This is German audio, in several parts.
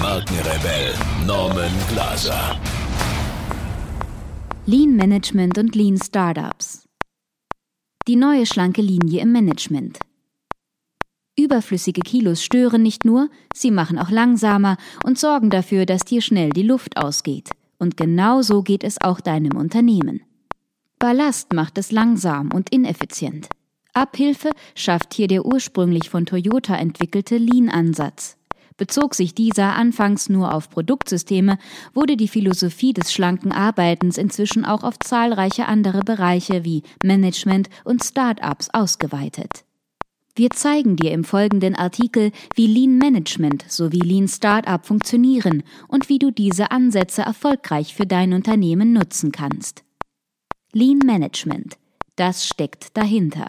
Markenrebell Norman Glaser. Lean Management und Lean Startups. Die neue schlanke Linie im Management. Überflüssige Kilos stören nicht nur, sie machen auch langsamer und sorgen dafür, dass dir schnell die Luft ausgeht. Und genau so geht es auch deinem Unternehmen. Ballast macht es langsam und ineffizient. Abhilfe schafft hier der ursprünglich von Toyota entwickelte Lean-Ansatz. Bezog sich dieser anfangs nur auf Produktsysteme, wurde die Philosophie des schlanken Arbeitens inzwischen auch auf zahlreiche andere Bereiche wie Management und Start-ups ausgeweitet. Wir zeigen dir im folgenden Artikel, wie Lean Management sowie Lean Startup funktionieren und wie du diese Ansätze erfolgreich für dein Unternehmen nutzen kannst. Lean Management. Das steckt dahinter.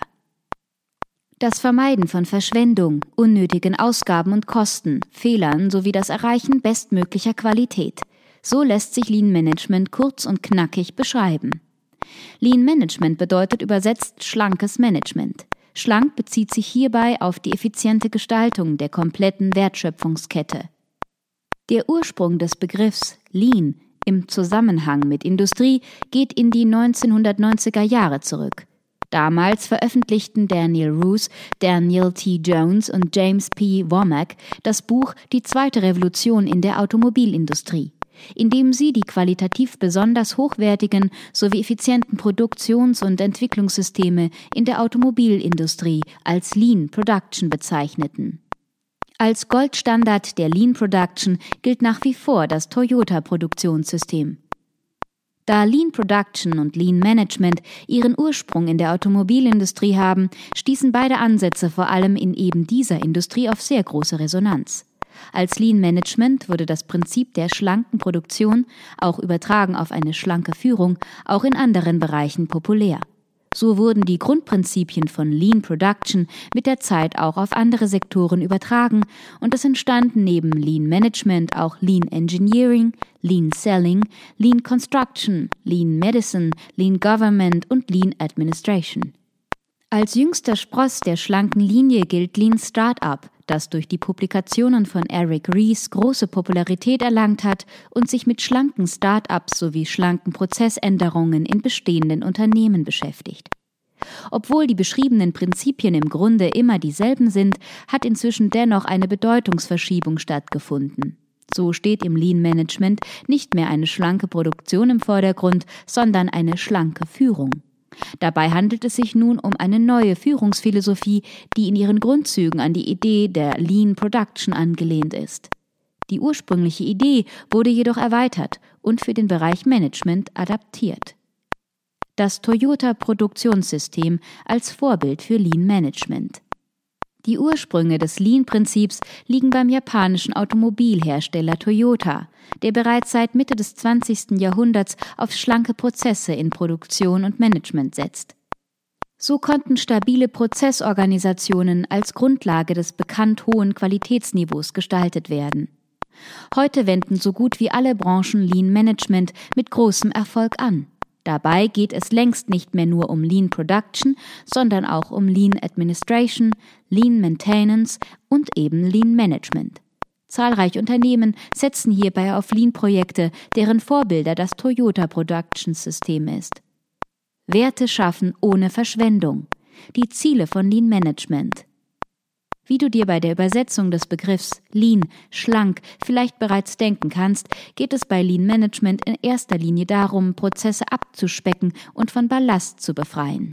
Das Vermeiden von Verschwendung, unnötigen Ausgaben und Kosten, Fehlern sowie das Erreichen bestmöglicher Qualität. So lässt sich Lean Management kurz und knackig beschreiben. Lean Management bedeutet übersetzt schlankes Management. Schlank bezieht sich hierbei auf die effiziente Gestaltung der kompletten Wertschöpfungskette. Der Ursprung des Begriffs Lean im Zusammenhang mit Industrie geht in die 1990er Jahre zurück. Damals veröffentlichten Daniel Roos, Daniel T. Jones und James P. Womack das Buch Die zweite Revolution in der Automobilindustrie, in dem sie die qualitativ besonders hochwertigen sowie effizienten Produktions- und Entwicklungssysteme in der Automobilindustrie als Lean Production bezeichneten. Als Goldstandard der Lean Production gilt nach wie vor das Toyota Produktionssystem. Da Lean Production und Lean Management ihren Ursprung in der Automobilindustrie haben, stießen beide Ansätze vor allem in eben dieser Industrie auf sehr große Resonanz. Als Lean Management wurde das Prinzip der schlanken Produktion, auch übertragen auf eine schlanke Führung, auch in anderen Bereichen populär. So wurden die Grundprinzipien von Lean Production mit der Zeit auch auf andere Sektoren übertragen und es entstanden neben Lean Management auch Lean Engineering, Lean Selling, Lean Construction, Lean Medicine, Lean Government und Lean Administration. Als jüngster Spross der schlanken Linie gilt Lean Startup, das durch die Publikationen von Eric Ries große Popularität erlangt hat und sich mit schlanken Start-ups sowie schlanken Prozessänderungen in bestehenden Unternehmen beschäftigt. Obwohl die beschriebenen Prinzipien im Grunde immer dieselben sind, hat inzwischen dennoch eine Bedeutungsverschiebung stattgefunden. So steht im Lean Management nicht mehr eine schlanke Produktion im Vordergrund, sondern eine schlanke Führung. Dabei handelt es sich nun um eine neue Führungsphilosophie, die in ihren Grundzügen an die Idee der Lean Production angelehnt ist. Die ursprüngliche Idee wurde jedoch erweitert und für den Bereich Management adaptiert. Das Toyota Produktionssystem als Vorbild für Lean Management. Die Ursprünge des Lean-Prinzips liegen beim japanischen Automobilhersteller Toyota, der bereits seit Mitte des 20. Jahrhunderts auf schlanke Prozesse in Produktion und Management setzt. So konnten stabile Prozessorganisationen als Grundlage des bekannt hohen Qualitätsniveaus gestaltet werden. Heute wenden so gut wie alle Branchen Lean Management mit großem Erfolg an. Dabei geht es längst nicht mehr nur um Lean Production, sondern auch um Lean Administration, Lean Maintenance und eben Lean Management. Zahlreiche Unternehmen setzen hierbei auf Lean-Projekte, deren Vorbilder das Toyota Production System ist. Werte schaffen ohne Verschwendung. Die Ziele von Lean Management. Wie du dir bei der Übersetzung des Begriffs Lean, schlank, vielleicht bereits denken kannst, geht es bei Lean Management in erster Linie darum, Prozesse abzuspecken und von Ballast zu befreien.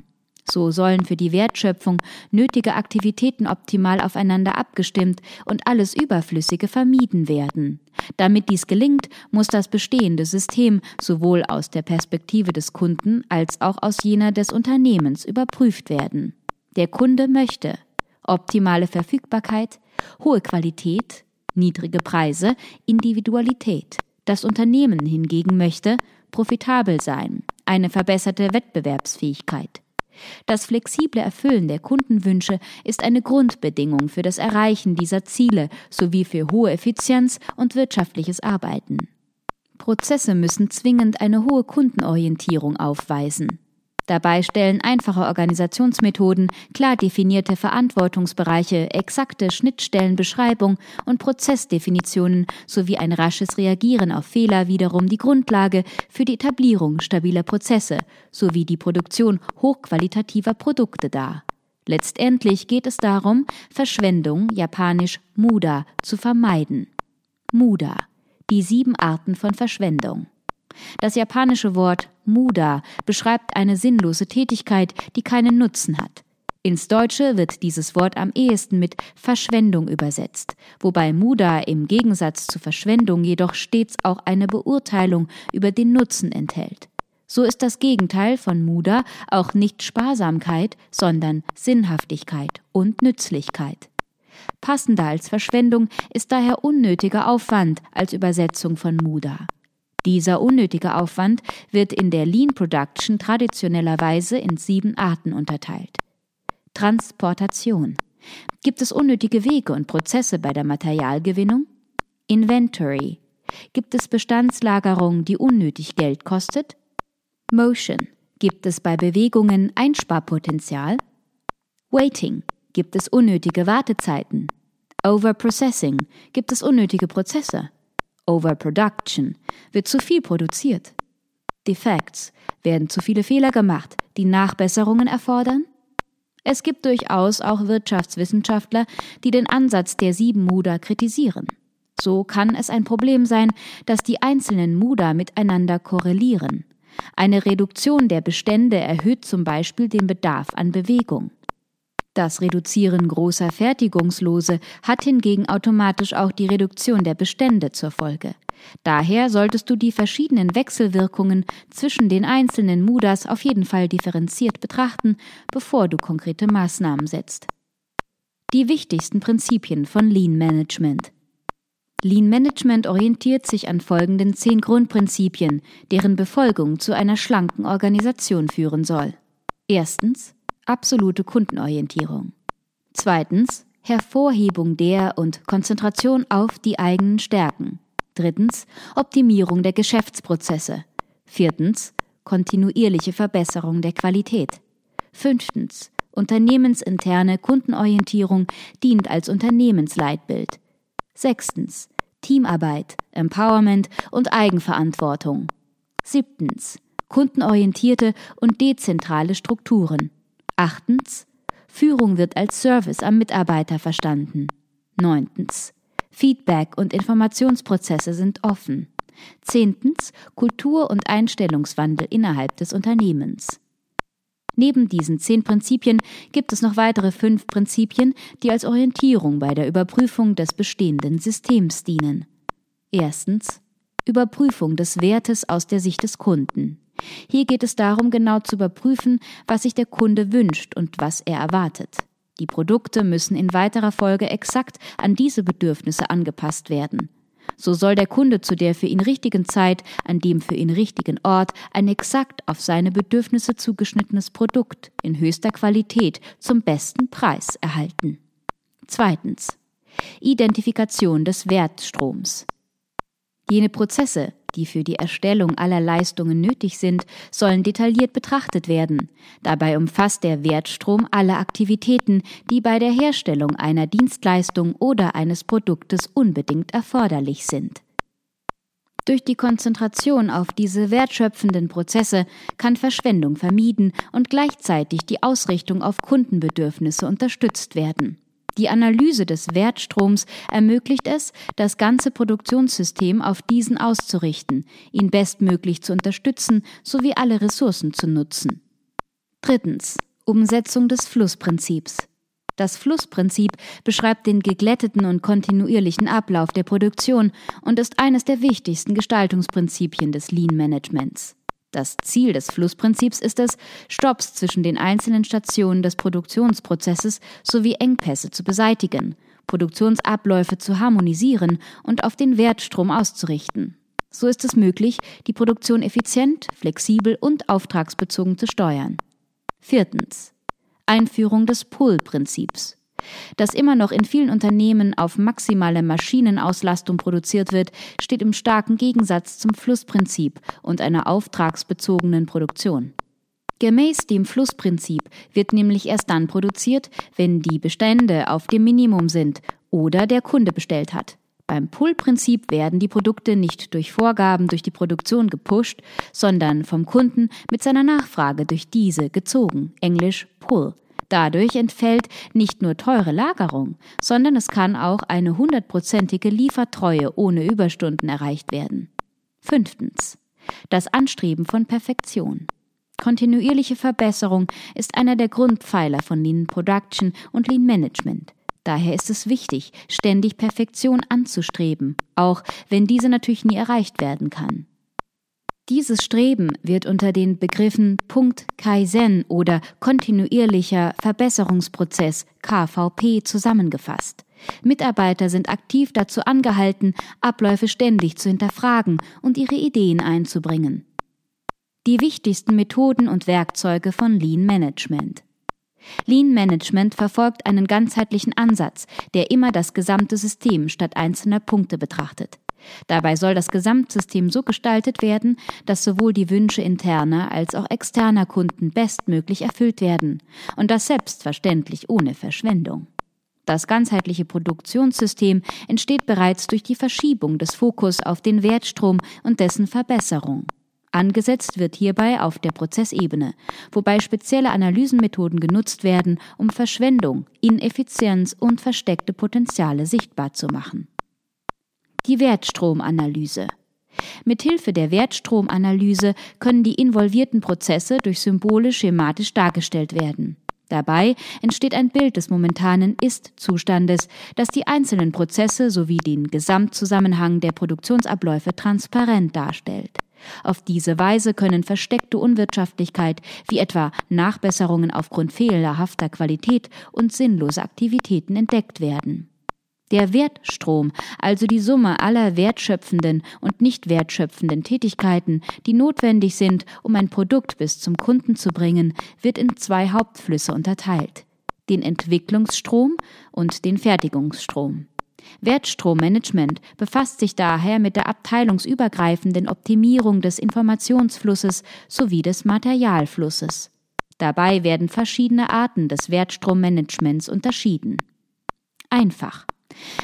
So sollen für die Wertschöpfung nötige Aktivitäten optimal aufeinander abgestimmt und alles Überflüssige vermieden werden. Damit dies gelingt, muss das bestehende System sowohl aus der Perspektive des Kunden als auch aus jener des Unternehmens überprüft werden. Der Kunde möchte, optimale Verfügbarkeit, hohe Qualität, niedrige Preise, Individualität. Das Unternehmen hingegen möchte profitabel sein, eine verbesserte Wettbewerbsfähigkeit. Das flexible Erfüllen der Kundenwünsche ist eine Grundbedingung für das Erreichen dieser Ziele sowie für hohe Effizienz und wirtschaftliches Arbeiten. Prozesse müssen zwingend eine hohe Kundenorientierung aufweisen. Dabei stellen einfache Organisationsmethoden, klar definierte Verantwortungsbereiche, exakte Schnittstellenbeschreibung und Prozessdefinitionen sowie ein rasches Reagieren auf Fehler wiederum die Grundlage für die Etablierung stabiler Prozesse sowie die Produktion hochqualitativer Produkte dar. Letztendlich geht es darum, Verschwendung, japanisch Muda, zu vermeiden. Muda, die sieben Arten von Verschwendung. Das japanische Wort Muda beschreibt eine sinnlose Tätigkeit, die keinen Nutzen hat. Ins Deutsche wird dieses Wort am ehesten mit Verschwendung übersetzt, wobei Muda im Gegensatz zu Verschwendung jedoch stets auch eine Beurteilung über den Nutzen enthält. So ist das Gegenteil von Muda auch nicht Sparsamkeit, sondern Sinnhaftigkeit und Nützlichkeit. Passender als Verschwendung ist daher unnötiger Aufwand als Übersetzung von Muda. Dieser unnötige Aufwand wird in der Lean Production traditionellerweise in sieben Arten unterteilt. Transportation. Gibt es unnötige Wege und Prozesse bei der Materialgewinnung? Inventory. Gibt es Bestandslagerung, die unnötig Geld kostet? Motion. Gibt es bei Bewegungen Einsparpotenzial? Waiting. Gibt es unnötige Wartezeiten? Overprocessing. Gibt es unnötige Prozesse? Overproduction wird zu viel produziert. Defects werden zu viele Fehler gemacht, die Nachbesserungen erfordern. Es gibt durchaus auch Wirtschaftswissenschaftler, die den Ansatz der sieben Muda kritisieren. So kann es ein Problem sein, dass die einzelnen Muda miteinander korrelieren. Eine Reduktion der Bestände erhöht zum Beispiel den Bedarf an Bewegung. Das Reduzieren großer Fertigungslose hat hingegen automatisch auch die Reduktion der Bestände zur Folge. Daher solltest du die verschiedenen Wechselwirkungen zwischen den einzelnen Mudas auf jeden Fall differenziert betrachten, bevor du konkrete Maßnahmen setzt. Die wichtigsten Prinzipien von Lean Management. Lean Management orientiert sich an folgenden zehn Grundprinzipien, deren Befolgung zu einer schlanken Organisation führen soll. Erstens absolute Kundenorientierung. Zweitens Hervorhebung der und Konzentration auf die eigenen Stärken. Drittens Optimierung der Geschäftsprozesse. Viertens kontinuierliche Verbesserung der Qualität. Fünftens Unternehmensinterne Kundenorientierung dient als Unternehmensleitbild. Sechstens Teamarbeit, Empowerment und Eigenverantwortung. Siebtens kundenorientierte und dezentrale Strukturen. Achtens. Führung wird als Service am Mitarbeiter verstanden. Neuntens. Feedback und Informationsprozesse sind offen. Zehntens. Kultur- und Einstellungswandel innerhalb des Unternehmens. Neben diesen zehn Prinzipien gibt es noch weitere fünf Prinzipien, die als Orientierung bei der Überprüfung des bestehenden Systems dienen. Erstens Überprüfung des Wertes aus der Sicht des Kunden. Hier geht es darum, genau zu überprüfen, was sich der Kunde wünscht und was er erwartet. Die Produkte müssen in weiterer Folge exakt an diese Bedürfnisse angepasst werden. So soll der Kunde zu der für ihn richtigen Zeit, an dem für ihn richtigen Ort ein exakt auf seine Bedürfnisse zugeschnittenes Produkt in höchster Qualität zum besten Preis erhalten. Zweitens. Identifikation des Wertstroms. Jene Prozesse, die für die Erstellung aller Leistungen nötig sind, sollen detailliert betrachtet werden. Dabei umfasst der Wertstrom alle Aktivitäten, die bei der Herstellung einer Dienstleistung oder eines Produktes unbedingt erforderlich sind. Durch die Konzentration auf diese wertschöpfenden Prozesse kann Verschwendung vermieden und gleichzeitig die Ausrichtung auf Kundenbedürfnisse unterstützt werden. Die Analyse des Wertstroms ermöglicht es, das ganze Produktionssystem auf diesen auszurichten, ihn bestmöglich zu unterstützen sowie alle Ressourcen zu nutzen. Drittens. Umsetzung des Flussprinzips. Das Flussprinzip beschreibt den geglätteten und kontinuierlichen Ablauf der Produktion und ist eines der wichtigsten Gestaltungsprinzipien des Lean Managements. Das Ziel des Flussprinzips ist es, Stopps zwischen den einzelnen Stationen des Produktionsprozesses sowie Engpässe zu beseitigen, Produktionsabläufe zu harmonisieren und auf den Wertstrom auszurichten. So ist es möglich, die Produktion effizient, flexibel und auftragsbezogen zu steuern. Viertens. Einführung des Pull-Prinzips. Dass immer noch in vielen Unternehmen auf maximale Maschinenauslastung produziert wird, steht im starken Gegensatz zum Flussprinzip und einer auftragsbezogenen Produktion. Gemäß dem Flussprinzip wird nämlich erst dann produziert, wenn die Bestände auf dem Minimum sind oder der Kunde bestellt hat. Beim Pull-Prinzip werden die Produkte nicht durch Vorgaben durch die Produktion gepusht, sondern vom Kunden mit seiner Nachfrage durch diese gezogen, englisch Pull. Dadurch entfällt nicht nur teure Lagerung, sondern es kann auch eine hundertprozentige Liefertreue ohne Überstunden erreicht werden. Fünftens. Das Anstreben von Perfektion. Kontinuierliche Verbesserung ist einer der Grundpfeiler von Lean Production und Lean Management. Daher ist es wichtig, ständig Perfektion anzustreben, auch wenn diese natürlich nie erreicht werden kann. Dieses Streben wird unter den Begriffen Punkt Kaizen oder kontinuierlicher Verbesserungsprozess KVP zusammengefasst. Mitarbeiter sind aktiv dazu angehalten, Abläufe ständig zu hinterfragen und ihre Ideen einzubringen. Die wichtigsten Methoden und Werkzeuge von Lean Management. Lean Management verfolgt einen ganzheitlichen Ansatz, der immer das gesamte System statt einzelner Punkte betrachtet. Dabei soll das Gesamtsystem so gestaltet werden, dass sowohl die Wünsche interner als auch externer Kunden bestmöglich erfüllt werden und das selbstverständlich ohne Verschwendung. Das ganzheitliche Produktionssystem entsteht bereits durch die Verschiebung des Fokus auf den Wertstrom und dessen Verbesserung. Angesetzt wird hierbei auf der Prozessebene, wobei spezielle Analysenmethoden genutzt werden, um Verschwendung, Ineffizienz und versteckte Potenziale sichtbar zu machen die Wertstromanalyse. Mithilfe der Wertstromanalyse können die involvierten Prozesse durch Symbole schematisch dargestellt werden. Dabei entsteht ein Bild des momentanen Ist-Zustandes, das die einzelnen Prozesse sowie den Gesamtzusammenhang der Produktionsabläufe transparent darstellt. Auf diese Weise können versteckte Unwirtschaftlichkeit wie etwa Nachbesserungen aufgrund fehlerhafter Qualität und sinnlose Aktivitäten entdeckt werden. Der Wertstrom, also die Summe aller wertschöpfenden und nicht wertschöpfenden Tätigkeiten, die notwendig sind, um ein Produkt bis zum Kunden zu bringen, wird in zwei Hauptflüsse unterteilt den Entwicklungsstrom und den Fertigungsstrom. Wertstrommanagement befasst sich daher mit der abteilungsübergreifenden Optimierung des Informationsflusses sowie des Materialflusses. Dabei werden verschiedene Arten des Wertstrommanagements unterschieden. Einfach.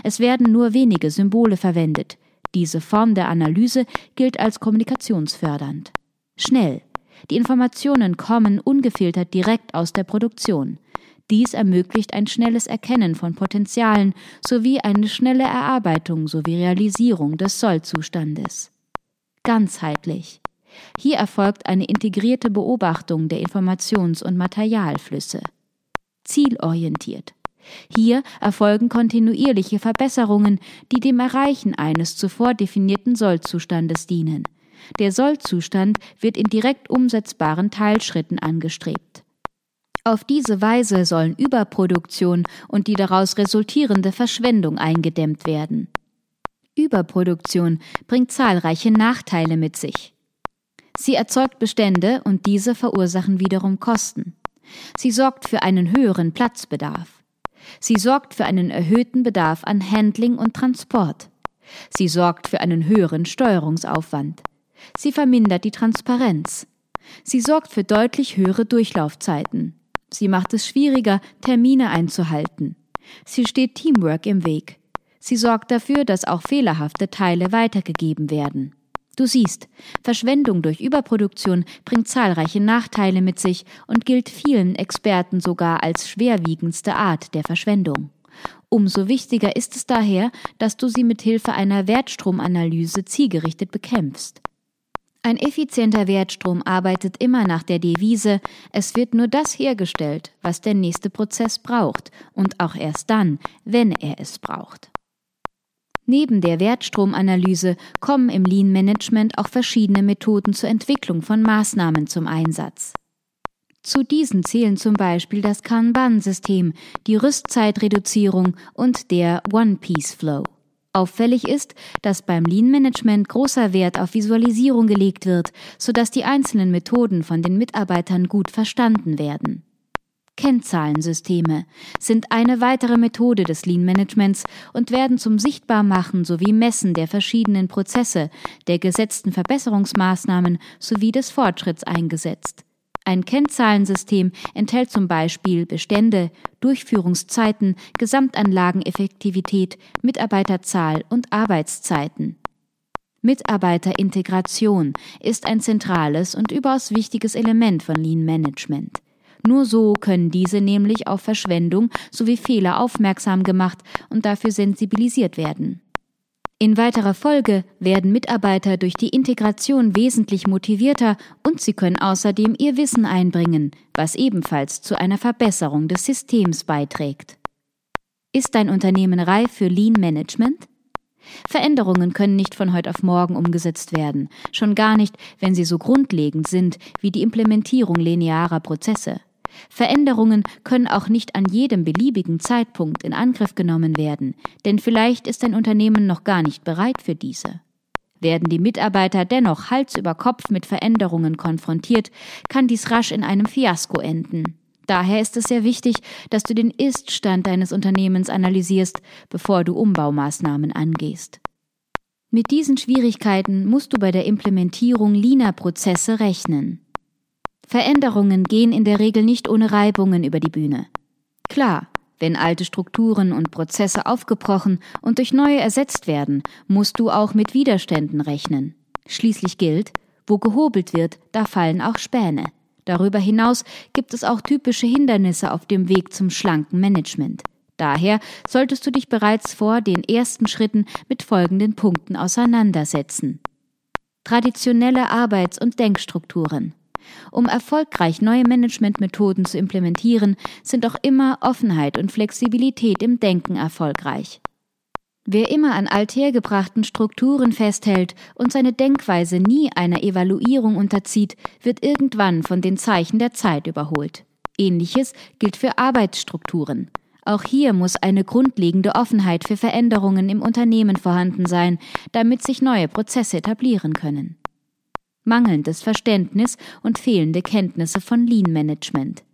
Es werden nur wenige Symbole verwendet. Diese Form der Analyse gilt als kommunikationsfördernd. Schnell. Die Informationen kommen ungefiltert direkt aus der Produktion. Dies ermöglicht ein schnelles Erkennen von Potenzialen sowie eine schnelle Erarbeitung sowie Realisierung des Sollzustandes. Ganzheitlich. Hier erfolgt eine integrierte Beobachtung der Informations- und Materialflüsse. Zielorientiert. Hier erfolgen kontinuierliche Verbesserungen, die dem Erreichen eines zuvor definierten Sollzustandes dienen. Der Sollzustand wird in direkt umsetzbaren Teilschritten angestrebt. Auf diese Weise sollen Überproduktion und die daraus resultierende Verschwendung eingedämmt werden. Überproduktion bringt zahlreiche Nachteile mit sich. Sie erzeugt Bestände und diese verursachen wiederum Kosten. Sie sorgt für einen höheren Platzbedarf. Sie sorgt für einen erhöhten Bedarf an Handling und Transport. Sie sorgt für einen höheren Steuerungsaufwand. Sie vermindert die Transparenz. Sie sorgt für deutlich höhere Durchlaufzeiten. Sie macht es schwieriger, Termine einzuhalten. Sie steht Teamwork im Weg. Sie sorgt dafür, dass auch fehlerhafte Teile weitergegeben werden. Du siehst, Verschwendung durch Überproduktion bringt zahlreiche Nachteile mit sich und gilt vielen Experten sogar als schwerwiegendste Art der Verschwendung. Umso wichtiger ist es daher, dass du sie mit Hilfe einer Wertstromanalyse zielgerichtet bekämpfst. Ein effizienter Wertstrom arbeitet immer nach der Devise, es wird nur das hergestellt, was der nächste Prozess braucht, und auch erst dann, wenn er es braucht. Neben der Wertstromanalyse kommen im Lean Management auch verschiedene Methoden zur Entwicklung von Maßnahmen zum Einsatz. Zu diesen zählen zum Beispiel das Kanban-System, die Rüstzeitreduzierung und der One-Piece-Flow. Auffällig ist, dass beim Lean Management großer Wert auf Visualisierung gelegt wird, sodass die einzelnen Methoden von den Mitarbeitern gut verstanden werden. Kennzahlensysteme sind eine weitere Methode des Lean Managements und werden zum Sichtbarmachen sowie Messen der verschiedenen Prozesse, der gesetzten Verbesserungsmaßnahmen sowie des Fortschritts eingesetzt. Ein Kennzahlensystem enthält zum Beispiel Bestände, Durchführungszeiten, Gesamtanlageneffektivität, Mitarbeiterzahl und Arbeitszeiten. Mitarbeiterintegration ist ein zentrales und überaus wichtiges Element von Lean Management. Nur so können diese nämlich auf Verschwendung sowie Fehler aufmerksam gemacht und dafür sensibilisiert werden. In weiterer Folge werden Mitarbeiter durch die Integration wesentlich motivierter und sie können außerdem ihr Wissen einbringen, was ebenfalls zu einer Verbesserung des Systems beiträgt. Ist dein Unternehmen reif für Lean Management? Veränderungen können nicht von heute auf morgen umgesetzt werden, schon gar nicht, wenn sie so grundlegend sind wie die Implementierung linearer Prozesse. Veränderungen können auch nicht an jedem beliebigen Zeitpunkt in Angriff genommen werden, denn vielleicht ist ein Unternehmen noch gar nicht bereit für diese. Werden die Mitarbeiter dennoch Hals über Kopf mit Veränderungen konfrontiert, kann dies rasch in einem Fiasko enden. Daher ist es sehr wichtig, dass du den Ist-Stand deines Unternehmens analysierst, bevor du Umbaumaßnahmen angehst. Mit diesen Schwierigkeiten musst du bei der Implementierung Leaner-Prozesse rechnen. Veränderungen gehen in der Regel nicht ohne Reibungen über die Bühne. Klar, wenn alte Strukturen und Prozesse aufgebrochen und durch neue ersetzt werden, musst du auch mit Widerständen rechnen. Schließlich gilt, wo gehobelt wird, da fallen auch Späne. Darüber hinaus gibt es auch typische Hindernisse auf dem Weg zum schlanken Management. Daher solltest du dich bereits vor den ersten Schritten mit folgenden Punkten auseinandersetzen. Traditionelle Arbeits- und Denkstrukturen. Um erfolgreich neue Managementmethoden zu implementieren, sind auch immer Offenheit und Flexibilität im Denken erfolgreich. Wer immer an althergebrachten Strukturen festhält und seine Denkweise nie einer Evaluierung unterzieht, wird irgendwann von den Zeichen der Zeit überholt. Ähnliches gilt für Arbeitsstrukturen. Auch hier muss eine grundlegende Offenheit für Veränderungen im Unternehmen vorhanden sein, damit sich neue Prozesse etablieren können mangelndes Verständnis und fehlende Kenntnisse von Lean Management.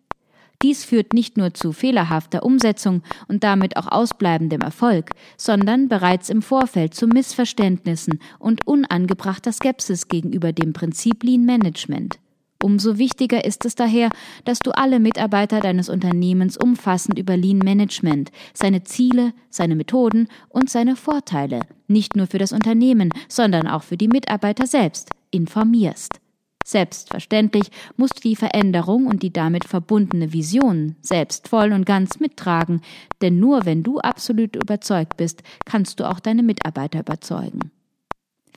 Dies führt nicht nur zu fehlerhafter Umsetzung und damit auch ausbleibendem Erfolg, sondern bereits im Vorfeld zu Missverständnissen und unangebrachter Skepsis gegenüber dem Prinzip Lean Management. Umso wichtiger ist es daher, dass du alle Mitarbeiter deines Unternehmens umfassend über Lean Management, seine Ziele, seine Methoden und seine Vorteile, nicht nur für das Unternehmen, sondern auch für die Mitarbeiter selbst, informierst. Selbstverständlich musst du die Veränderung und die damit verbundene Vision selbst voll und ganz mittragen, denn nur wenn du absolut überzeugt bist, kannst du auch deine Mitarbeiter überzeugen.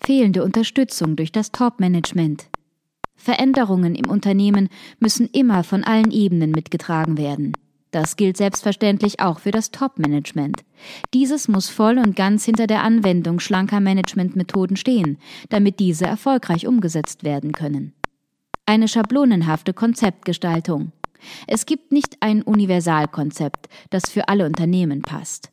Fehlende Unterstützung durch das Top-Management. Veränderungen im Unternehmen müssen immer von allen Ebenen mitgetragen werden. Das gilt selbstverständlich auch für das Top-Management. Dieses muss voll und ganz hinter der Anwendung schlanker Managementmethoden stehen, damit diese erfolgreich umgesetzt werden können. Eine schablonenhafte Konzeptgestaltung. Es gibt nicht ein Universalkonzept, das für alle Unternehmen passt.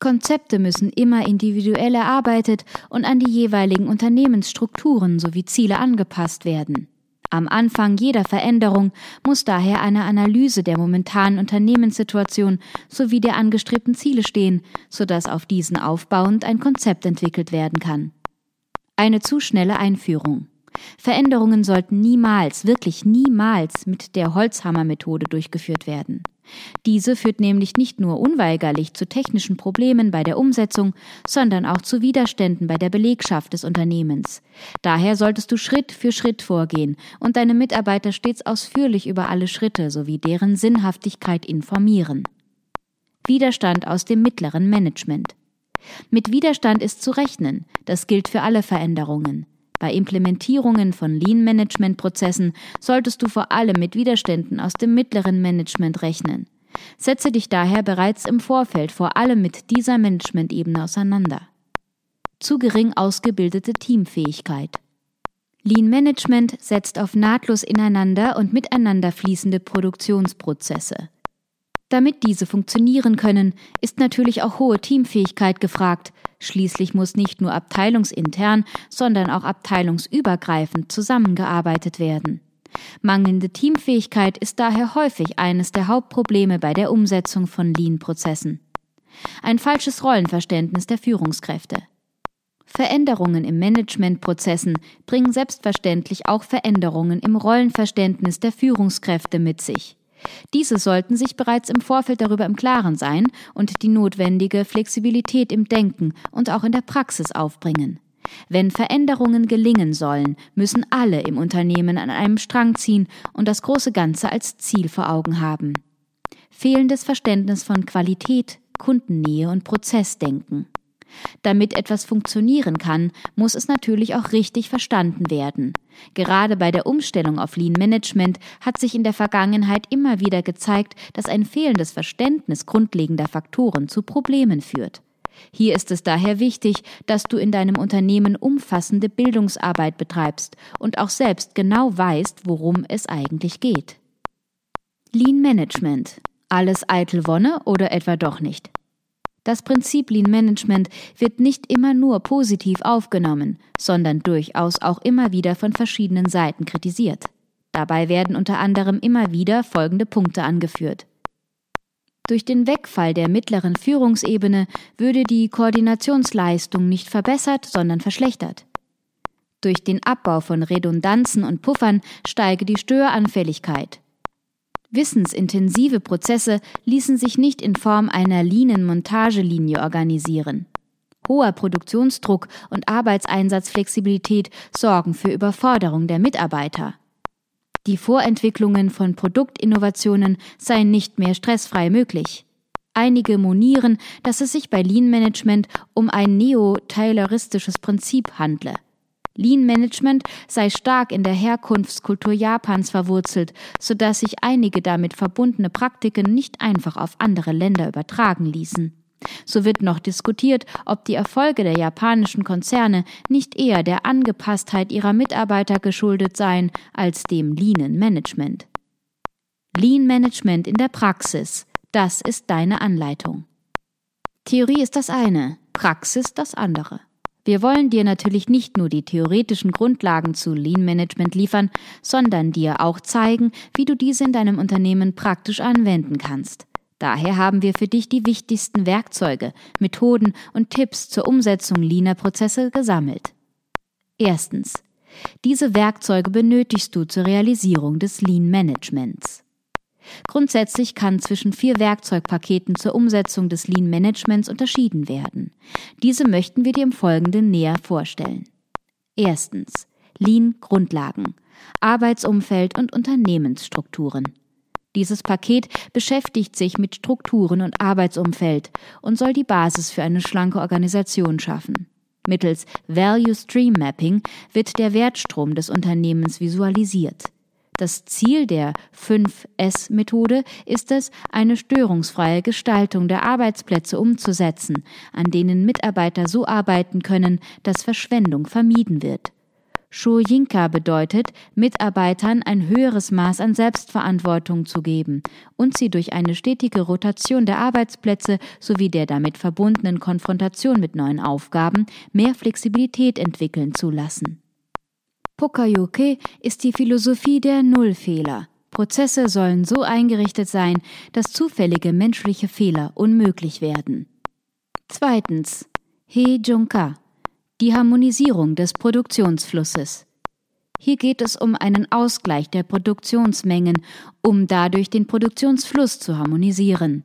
Konzepte müssen immer individuell erarbeitet und an die jeweiligen Unternehmensstrukturen sowie Ziele angepasst werden. Am Anfang jeder Veränderung muss daher eine Analyse der momentanen Unternehmenssituation sowie der angestrebten Ziele stehen, sodass auf diesen aufbauend ein Konzept entwickelt werden kann. Eine zu schnelle Einführung. Veränderungen sollten niemals, wirklich niemals mit der Holzhammer-Methode durchgeführt werden. Diese führt nämlich nicht nur unweigerlich zu technischen Problemen bei der Umsetzung, sondern auch zu Widerständen bei der Belegschaft des Unternehmens. Daher solltest du Schritt für Schritt vorgehen und deine Mitarbeiter stets ausführlich über alle Schritte sowie deren Sinnhaftigkeit informieren. Widerstand aus dem mittleren Management. Mit Widerstand ist zu rechnen, das gilt für alle Veränderungen. Bei Implementierungen von Lean-Management-Prozessen solltest du vor allem mit Widerständen aus dem mittleren Management rechnen. Setze dich daher bereits im Vorfeld vor allem mit dieser Management-Ebene auseinander. Zu gering ausgebildete Teamfähigkeit. Lean Management setzt auf nahtlos ineinander und miteinander fließende Produktionsprozesse. Damit diese funktionieren können, ist natürlich auch hohe Teamfähigkeit gefragt, Schließlich muss nicht nur abteilungsintern, sondern auch abteilungsübergreifend zusammengearbeitet werden. Mangelnde Teamfähigkeit ist daher häufig eines der Hauptprobleme bei der Umsetzung von Lean-Prozessen. Ein falsches Rollenverständnis der Führungskräfte. Veränderungen im Managementprozessen bringen selbstverständlich auch Veränderungen im Rollenverständnis der Führungskräfte mit sich. Diese sollten sich bereits im Vorfeld darüber im Klaren sein und die notwendige Flexibilität im Denken und auch in der Praxis aufbringen. Wenn Veränderungen gelingen sollen, müssen alle im Unternehmen an einem Strang ziehen und das große Ganze als Ziel vor Augen haben. Fehlendes Verständnis von Qualität, Kundennähe und Prozessdenken. Damit etwas funktionieren kann, muss es natürlich auch richtig verstanden werden. Gerade bei der Umstellung auf Lean Management hat sich in der Vergangenheit immer wieder gezeigt, dass ein fehlendes Verständnis grundlegender Faktoren zu Problemen führt. Hier ist es daher wichtig, dass du in deinem Unternehmen umfassende Bildungsarbeit betreibst und auch selbst genau weißt, worum es eigentlich geht. Lean Management. Alles eitel Wonne oder etwa doch nicht? Das Prinzip Lean Management wird nicht immer nur positiv aufgenommen, sondern durchaus auch immer wieder von verschiedenen Seiten kritisiert. Dabei werden unter anderem immer wieder folgende Punkte angeführt. Durch den Wegfall der mittleren Führungsebene würde die Koordinationsleistung nicht verbessert, sondern verschlechtert. Durch den Abbau von Redundanzen und Puffern steige die Störanfälligkeit. Wissensintensive Prozesse ließen sich nicht in Form einer Linenmontagelinie organisieren. Hoher Produktionsdruck und Arbeitseinsatzflexibilität sorgen für Überforderung der Mitarbeiter. Die Vorentwicklungen von Produktinnovationen seien nicht mehr stressfrei möglich. Einige monieren, dass es sich bei Lean Management um ein neo-tayloristisches Prinzip handle. Lean Management sei stark in der Herkunftskultur Japans verwurzelt, so dass sich einige damit verbundene Praktiken nicht einfach auf andere Länder übertragen ließen. So wird noch diskutiert, ob die Erfolge der japanischen Konzerne nicht eher der Angepasstheit ihrer Mitarbeiter geschuldet seien als dem Lean Management. Lean Management in der Praxis, das ist deine Anleitung. Theorie ist das eine, Praxis das andere. Wir wollen dir natürlich nicht nur die theoretischen Grundlagen zu Lean Management liefern, sondern dir auch zeigen, wie du diese in deinem Unternehmen praktisch anwenden kannst. Daher haben wir für dich die wichtigsten Werkzeuge, Methoden und Tipps zur Umsetzung Leaner Prozesse gesammelt. Erstens. Diese Werkzeuge benötigst du zur Realisierung des Lean Managements. Grundsätzlich kann zwischen vier Werkzeugpaketen zur Umsetzung des Lean Managements unterschieden werden. Diese möchten wir dir im Folgenden näher vorstellen. Erstens Lean Grundlagen, Arbeitsumfeld und Unternehmensstrukturen. Dieses Paket beschäftigt sich mit Strukturen und Arbeitsumfeld und soll die Basis für eine schlanke Organisation schaffen. Mittels Value Stream Mapping wird der Wertstrom des Unternehmens visualisiert. Das Ziel der 5S-Methode ist es, eine störungsfreie Gestaltung der Arbeitsplätze umzusetzen, an denen Mitarbeiter so arbeiten können, dass Verschwendung vermieden wird. Shoyinka bedeutet, Mitarbeitern ein höheres Maß an Selbstverantwortung zu geben und sie durch eine stetige Rotation der Arbeitsplätze sowie der damit verbundenen Konfrontation mit neuen Aufgaben mehr Flexibilität entwickeln zu lassen. Pokayoke ist die Philosophie der Nullfehler. Prozesse sollen so eingerichtet sein, dass zufällige menschliche Fehler unmöglich werden. Zweitens. He Junka. Die Harmonisierung des Produktionsflusses. Hier geht es um einen Ausgleich der Produktionsmengen, um dadurch den Produktionsfluss zu harmonisieren.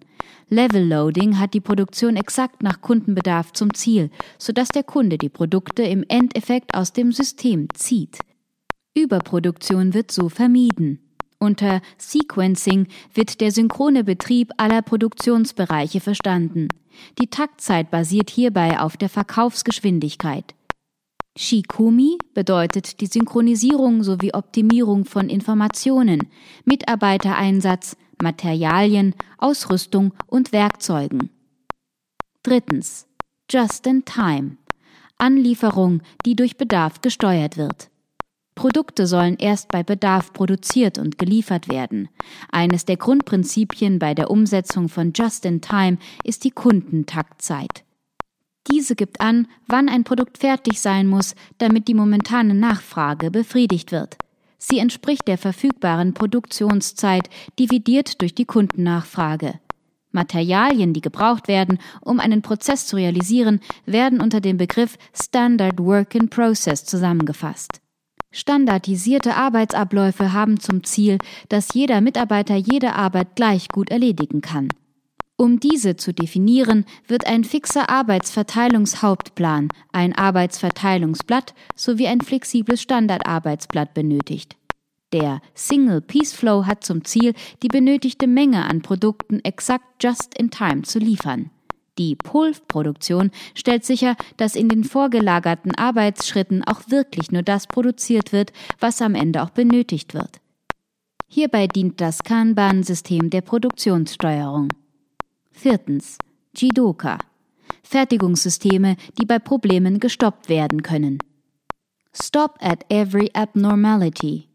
Level Loading hat die Produktion exakt nach Kundenbedarf zum Ziel, sodass der Kunde die Produkte im Endeffekt aus dem System zieht. Überproduktion wird so vermieden. Unter Sequencing wird der synchrone Betrieb aller Produktionsbereiche verstanden. Die Taktzeit basiert hierbei auf der Verkaufsgeschwindigkeit. Shikumi bedeutet die Synchronisierung sowie Optimierung von Informationen, Mitarbeitereinsatz, Materialien, Ausrüstung und Werkzeugen. Drittens. Just in Time. Anlieferung, die durch Bedarf gesteuert wird. Produkte sollen erst bei Bedarf produziert und geliefert werden. Eines der Grundprinzipien bei der Umsetzung von Just in Time ist die Kundentaktzeit. Diese gibt an, wann ein Produkt fertig sein muss, damit die momentane Nachfrage befriedigt wird. Sie entspricht der verfügbaren Produktionszeit dividiert durch die Kundennachfrage. Materialien, die gebraucht werden, um einen Prozess zu realisieren, werden unter dem Begriff Standard Work in Process zusammengefasst. Standardisierte Arbeitsabläufe haben zum Ziel, dass jeder Mitarbeiter jede Arbeit gleich gut erledigen kann. Um diese zu definieren, wird ein fixer Arbeitsverteilungshauptplan, ein Arbeitsverteilungsblatt sowie ein flexibles Standardarbeitsblatt benötigt. Der Single Piece Flow hat zum Ziel, die benötigte Menge an Produkten exakt just in time zu liefern. Die Pull-Produktion stellt sicher, dass in den vorgelagerten Arbeitsschritten auch wirklich nur das produziert wird, was am Ende auch benötigt wird. Hierbei dient das Kanban-System der Produktionssteuerung. Viertens. Jidoka. Fertigungssysteme, die bei Problemen gestoppt werden können. Stop at every abnormality.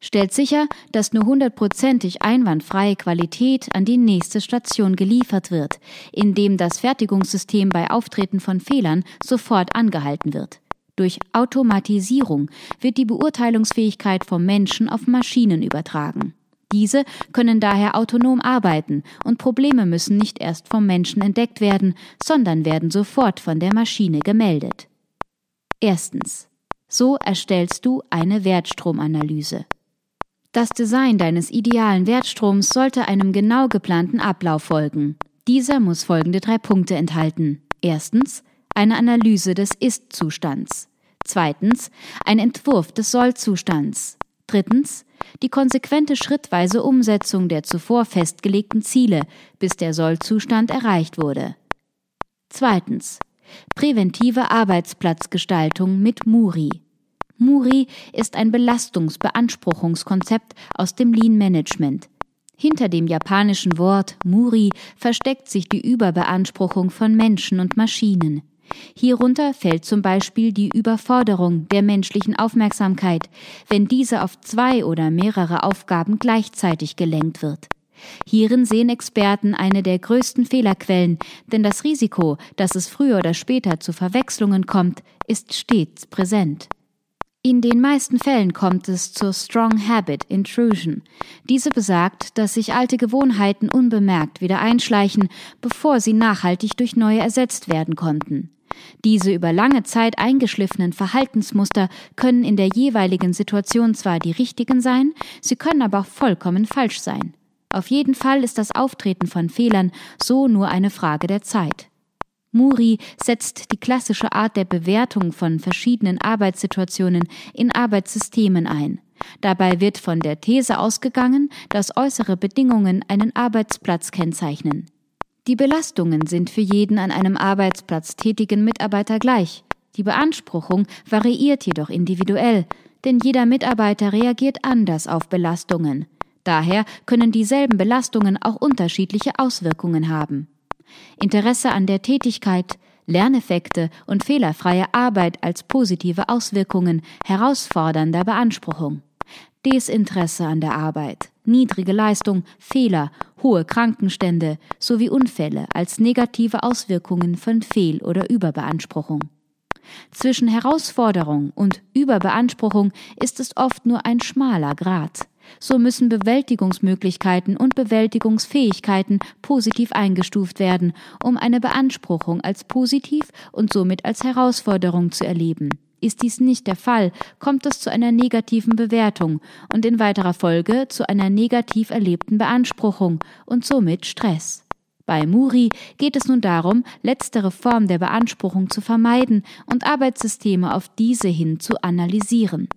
Stellt sicher, dass nur hundertprozentig einwandfreie Qualität an die nächste Station geliefert wird, indem das Fertigungssystem bei Auftreten von Fehlern sofort angehalten wird. Durch Automatisierung wird die Beurteilungsfähigkeit vom Menschen auf Maschinen übertragen. Diese können daher autonom arbeiten und Probleme müssen nicht erst vom Menschen entdeckt werden, sondern werden sofort von der Maschine gemeldet. Erstens. So erstellst du eine Wertstromanalyse. Das Design deines idealen Wertstroms sollte einem genau geplanten Ablauf folgen. Dieser muss folgende drei Punkte enthalten. Erstens eine Analyse des Ist-Zustands. Zweitens ein Entwurf des Soll-Zustands. Drittens die konsequente schrittweise Umsetzung der zuvor festgelegten Ziele, bis der Sollzustand erreicht wurde. Zweitens. Präventive Arbeitsplatzgestaltung mit Muri. Muri ist ein Belastungsbeanspruchungskonzept aus dem Lean Management. Hinter dem japanischen Wort Muri versteckt sich die Überbeanspruchung von Menschen und Maschinen. Hierunter fällt zum Beispiel die Überforderung der menschlichen Aufmerksamkeit, wenn diese auf zwei oder mehrere Aufgaben gleichzeitig gelenkt wird. Hierin sehen Experten eine der größten Fehlerquellen, denn das Risiko, dass es früher oder später zu Verwechslungen kommt, ist stets präsent. In den meisten Fällen kommt es zur Strong Habit Intrusion. Diese besagt, dass sich alte Gewohnheiten unbemerkt wieder einschleichen, bevor sie nachhaltig durch neue ersetzt werden konnten. Diese über lange Zeit eingeschliffenen Verhaltensmuster können in der jeweiligen Situation zwar die richtigen sein, sie können aber auch vollkommen falsch sein. Auf jeden Fall ist das Auftreten von Fehlern so nur eine Frage der Zeit. Muri setzt die klassische Art der Bewertung von verschiedenen Arbeitssituationen in Arbeitssystemen ein. Dabei wird von der These ausgegangen, dass äußere Bedingungen einen Arbeitsplatz kennzeichnen. Die Belastungen sind für jeden an einem Arbeitsplatz tätigen Mitarbeiter gleich. Die Beanspruchung variiert jedoch individuell, denn jeder Mitarbeiter reagiert anders auf Belastungen. Daher können dieselben Belastungen auch unterschiedliche Auswirkungen haben. Interesse an der Tätigkeit, Lerneffekte und fehlerfreie Arbeit als positive Auswirkungen herausfordernder Beanspruchung. Desinteresse an der Arbeit, niedrige Leistung, Fehler, hohe Krankenstände sowie Unfälle als negative Auswirkungen von Fehl- oder Überbeanspruchung. Zwischen Herausforderung und Überbeanspruchung ist es oft nur ein schmaler Grat. So müssen Bewältigungsmöglichkeiten und Bewältigungsfähigkeiten positiv eingestuft werden, um eine Beanspruchung als positiv und somit als Herausforderung zu erleben. Ist dies nicht der Fall, kommt es zu einer negativen Bewertung und in weiterer Folge zu einer negativ erlebten Beanspruchung und somit Stress. Bei Muri geht es nun darum, letztere Form der Beanspruchung zu vermeiden und Arbeitssysteme auf diese hin zu analysieren.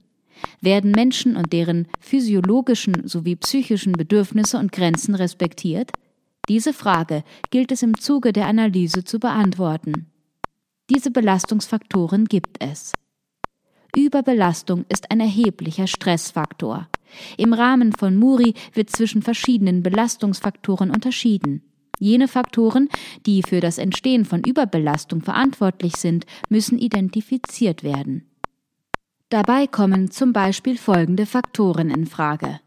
Werden Menschen und deren physiologischen sowie psychischen Bedürfnisse und Grenzen respektiert? Diese Frage gilt es im Zuge der Analyse zu beantworten. Diese Belastungsfaktoren gibt es. Überbelastung ist ein erheblicher Stressfaktor. Im Rahmen von Muri wird zwischen verschiedenen Belastungsfaktoren unterschieden. Jene Faktoren, die für das Entstehen von Überbelastung verantwortlich sind, müssen identifiziert werden. Dabei kommen zum Beispiel folgende Faktoren in Frage.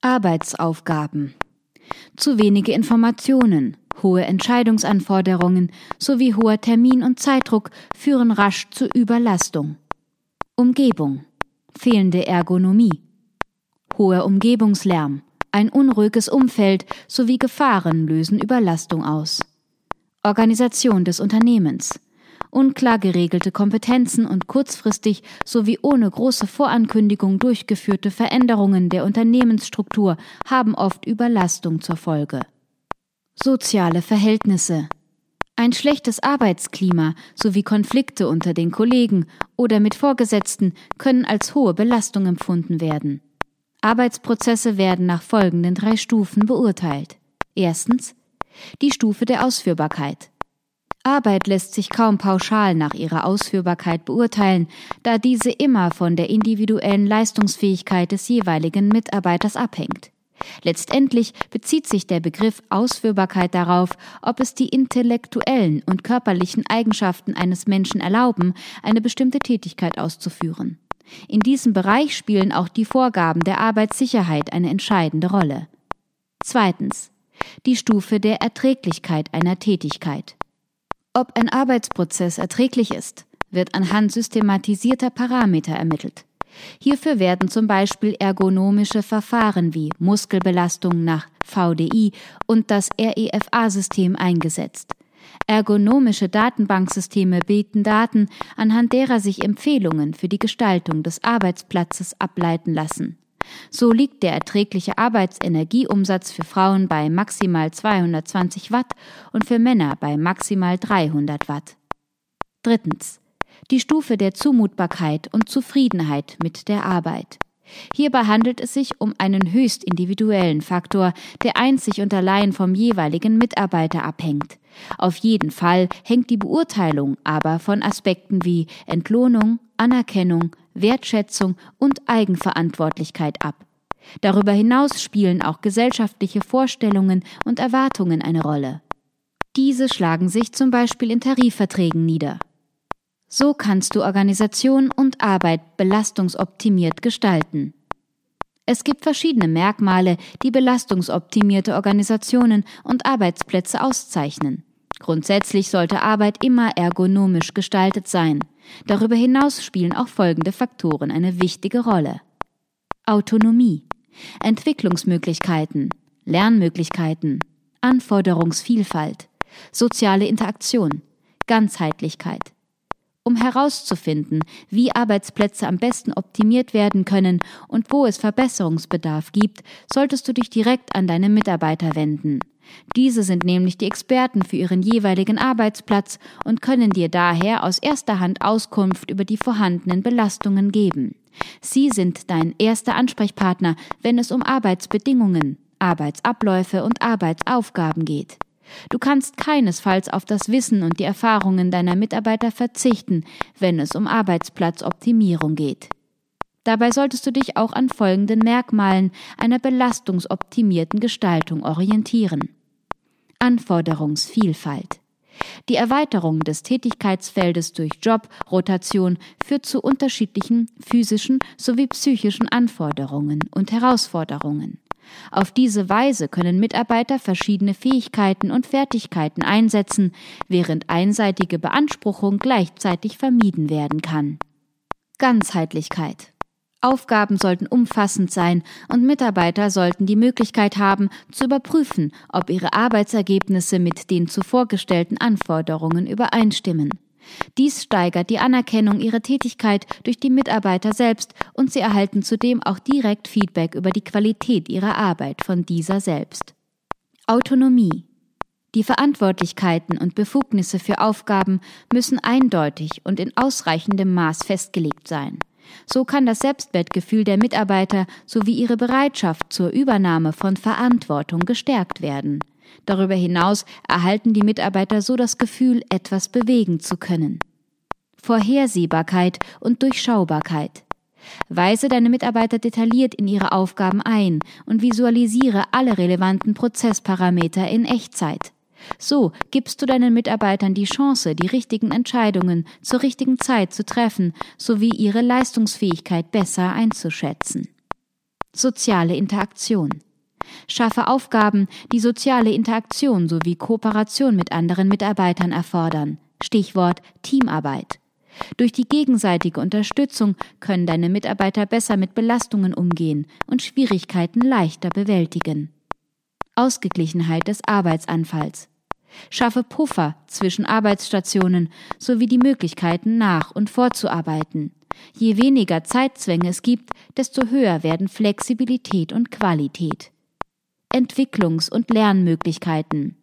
Arbeitsaufgaben. Zu wenige Informationen, Hohe Entscheidungsanforderungen sowie hoher Termin- und Zeitdruck führen rasch zu Überlastung. Umgebung. Fehlende Ergonomie. Hoher Umgebungslärm. Ein unruhiges Umfeld sowie Gefahren lösen Überlastung aus. Organisation des Unternehmens. Unklar geregelte Kompetenzen und kurzfristig sowie ohne große Vorankündigung durchgeführte Veränderungen der Unternehmensstruktur haben oft Überlastung zur Folge. Soziale Verhältnisse. Ein schlechtes Arbeitsklima sowie Konflikte unter den Kollegen oder mit Vorgesetzten können als hohe Belastung empfunden werden. Arbeitsprozesse werden nach folgenden drei Stufen beurteilt. Erstens die Stufe der Ausführbarkeit. Arbeit lässt sich kaum pauschal nach ihrer Ausführbarkeit beurteilen, da diese immer von der individuellen Leistungsfähigkeit des jeweiligen Mitarbeiters abhängt. Letztendlich bezieht sich der Begriff Ausführbarkeit darauf, ob es die intellektuellen und körperlichen Eigenschaften eines Menschen erlauben, eine bestimmte Tätigkeit auszuführen. In diesem Bereich spielen auch die Vorgaben der Arbeitssicherheit eine entscheidende Rolle. Zweitens. Die Stufe der Erträglichkeit einer Tätigkeit. Ob ein Arbeitsprozess erträglich ist, wird anhand systematisierter Parameter ermittelt. Hierfür werden zum Beispiel ergonomische Verfahren wie Muskelbelastung nach VDI und das REFA-System eingesetzt. Ergonomische Datenbanksysteme bieten Daten, anhand derer sich Empfehlungen für die Gestaltung des Arbeitsplatzes ableiten lassen. So liegt der erträgliche Arbeitsenergieumsatz für Frauen bei maximal 220 Watt und für Männer bei maximal 300 Watt. Drittens die Stufe der Zumutbarkeit und Zufriedenheit mit der Arbeit. Hierbei handelt es sich um einen höchst individuellen Faktor, der einzig und allein vom jeweiligen Mitarbeiter abhängt. Auf jeden Fall hängt die Beurteilung aber von Aspekten wie Entlohnung, Anerkennung, Wertschätzung und Eigenverantwortlichkeit ab. Darüber hinaus spielen auch gesellschaftliche Vorstellungen und Erwartungen eine Rolle. Diese schlagen sich zum Beispiel in Tarifverträgen nieder. So kannst du Organisation und Arbeit belastungsoptimiert gestalten. Es gibt verschiedene Merkmale, die belastungsoptimierte Organisationen und Arbeitsplätze auszeichnen. Grundsätzlich sollte Arbeit immer ergonomisch gestaltet sein. Darüber hinaus spielen auch folgende Faktoren eine wichtige Rolle. Autonomie, Entwicklungsmöglichkeiten, Lernmöglichkeiten, Anforderungsvielfalt, soziale Interaktion, Ganzheitlichkeit, um herauszufinden, wie Arbeitsplätze am besten optimiert werden können und wo es Verbesserungsbedarf gibt, solltest du dich direkt an deine Mitarbeiter wenden. Diese sind nämlich die Experten für ihren jeweiligen Arbeitsplatz und können dir daher aus erster Hand Auskunft über die vorhandenen Belastungen geben. Sie sind dein erster Ansprechpartner, wenn es um Arbeitsbedingungen, Arbeitsabläufe und Arbeitsaufgaben geht. Du kannst keinesfalls auf das Wissen und die Erfahrungen deiner Mitarbeiter verzichten, wenn es um Arbeitsplatzoptimierung geht. Dabei solltest du dich auch an folgenden Merkmalen einer belastungsoptimierten Gestaltung orientieren. Anforderungsvielfalt. Die Erweiterung des Tätigkeitsfeldes durch Jobrotation führt zu unterschiedlichen physischen sowie psychischen Anforderungen und Herausforderungen. Auf diese Weise können Mitarbeiter verschiedene Fähigkeiten und Fertigkeiten einsetzen, während einseitige Beanspruchung gleichzeitig vermieden werden kann. Ganzheitlichkeit. Aufgaben sollten umfassend sein und Mitarbeiter sollten die Möglichkeit haben, zu überprüfen, ob ihre Arbeitsergebnisse mit den zuvor gestellten Anforderungen übereinstimmen. Dies steigert die Anerkennung ihrer Tätigkeit durch die Mitarbeiter selbst und sie erhalten zudem auch direkt Feedback über die Qualität ihrer Arbeit von dieser selbst. Autonomie. Die Verantwortlichkeiten und Befugnisse für Aufgaben müssen eindeutig und in ausreichendem Maß festgelegt sein. So kann das Selbstwertgefühl der Mitarbeiter sowie ihre Bereitschaft zur Übernahme von Verantwortung gestärkt werden. Darüber hinaus erhalten die Mitarbeiter so das Gefühl, etwas bewegen zu können. Vorhersehbarkeit und Durchschaubarkeit. Weise deine Mitarbeiter detailliert in ihre Aufgaben ein und visualisiere alle relevanten Prozessparameter in Echtzeit. So gibst du deinen Mitarbeitern die Chance, die richtigen Entscheidungen zur richtigen Zeit zu treffen sowie ihre Leistungsfähigkeit besser einzuschätzen. Soziale Interaktion. Schaffe Aufgaben, die soziale Interaktion sowie Kooperation mit anderen Mitarbeitern erfordern. Stichwort Teamarbeit. Durch die gegenseitige Unterstützung können deine Mitarbeiter besser mit Belastungen umgehen und Schwierigkeiten leichter bewältigen. Ausgeglichenheit des Arbeitsanfalls. Schaffe Puffer zwischen Arbeitsstationen sowie die Möglichkeiten nach und vorzuarbeiten. Je weniger Zeitzwänge es gibt, desto höher werden Flexibilität und Qualität. Entwicklungs- und Lernmöglichkeiten.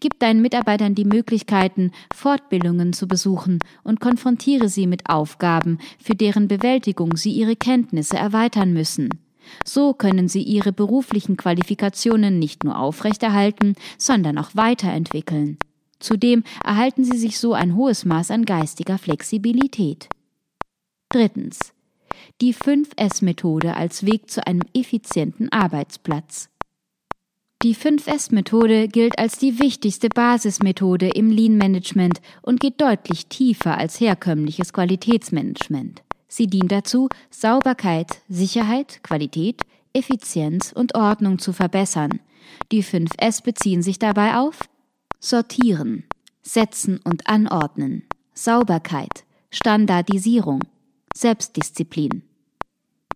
Gib deinen Mitarbeitern die Möglichkeiten, Fortbildungen zu besuchen und konfrontiere sie mit Aufgaben, für deren Bewältigung sie ihre Kenntnisse erweitern müssen. So können sie ihre beruflichen Qualifikationen nicht nur aufrechterhalten, sondern auch weiterentwickeln. Zudem erhalten sie sich so ein hohes Maß an geistiger Flexibilität. Drittens. Die 5S-Methode als Weg zu einem effizienten Arbeitsplatz. Die 5S-Methode gilt als die wichtigste Basismethode im Lean-Management und geht deutlich tiefer als herkömmliches Qualitätsmanagement. Sie dient dazu, Sauberkeit, Sicherheit, Qualität, Effizienz und Ordnung zu verbessern. Die 5S beziehen sich dabei auf Sortieren, Setzen und Anordnen, Sauberkeit, Standardisierung, Selbstdisziplin.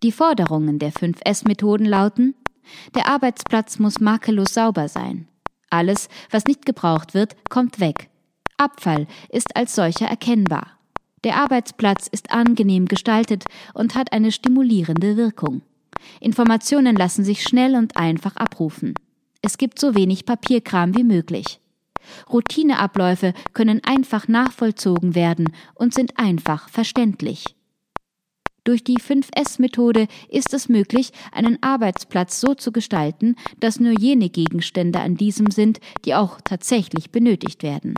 Die Forderungen der 5S-Methoden lauten der Arbeitsplatz muss makellos sauber sein. Alles, was nicht gebraucht wird, kommt weg. Abfall ist als solcher erkennbar. Der Arbeitsplatz ist angenehm gestaltet und hat eine stimulierende Wirkung. Informationen lassen sich schnell und einfach abrufen. Es gibt so wenig Papierkram wie möglich. Routineabläufe können einfach nachvollzogen werden und sind einfach verständlich. Durch die 5S-Methode ist es möglich, einen Arbeitsplatz so zu gestalten, dass nur jene Gegenstände an diesem sind, die auch tatsächlich benötigt werden.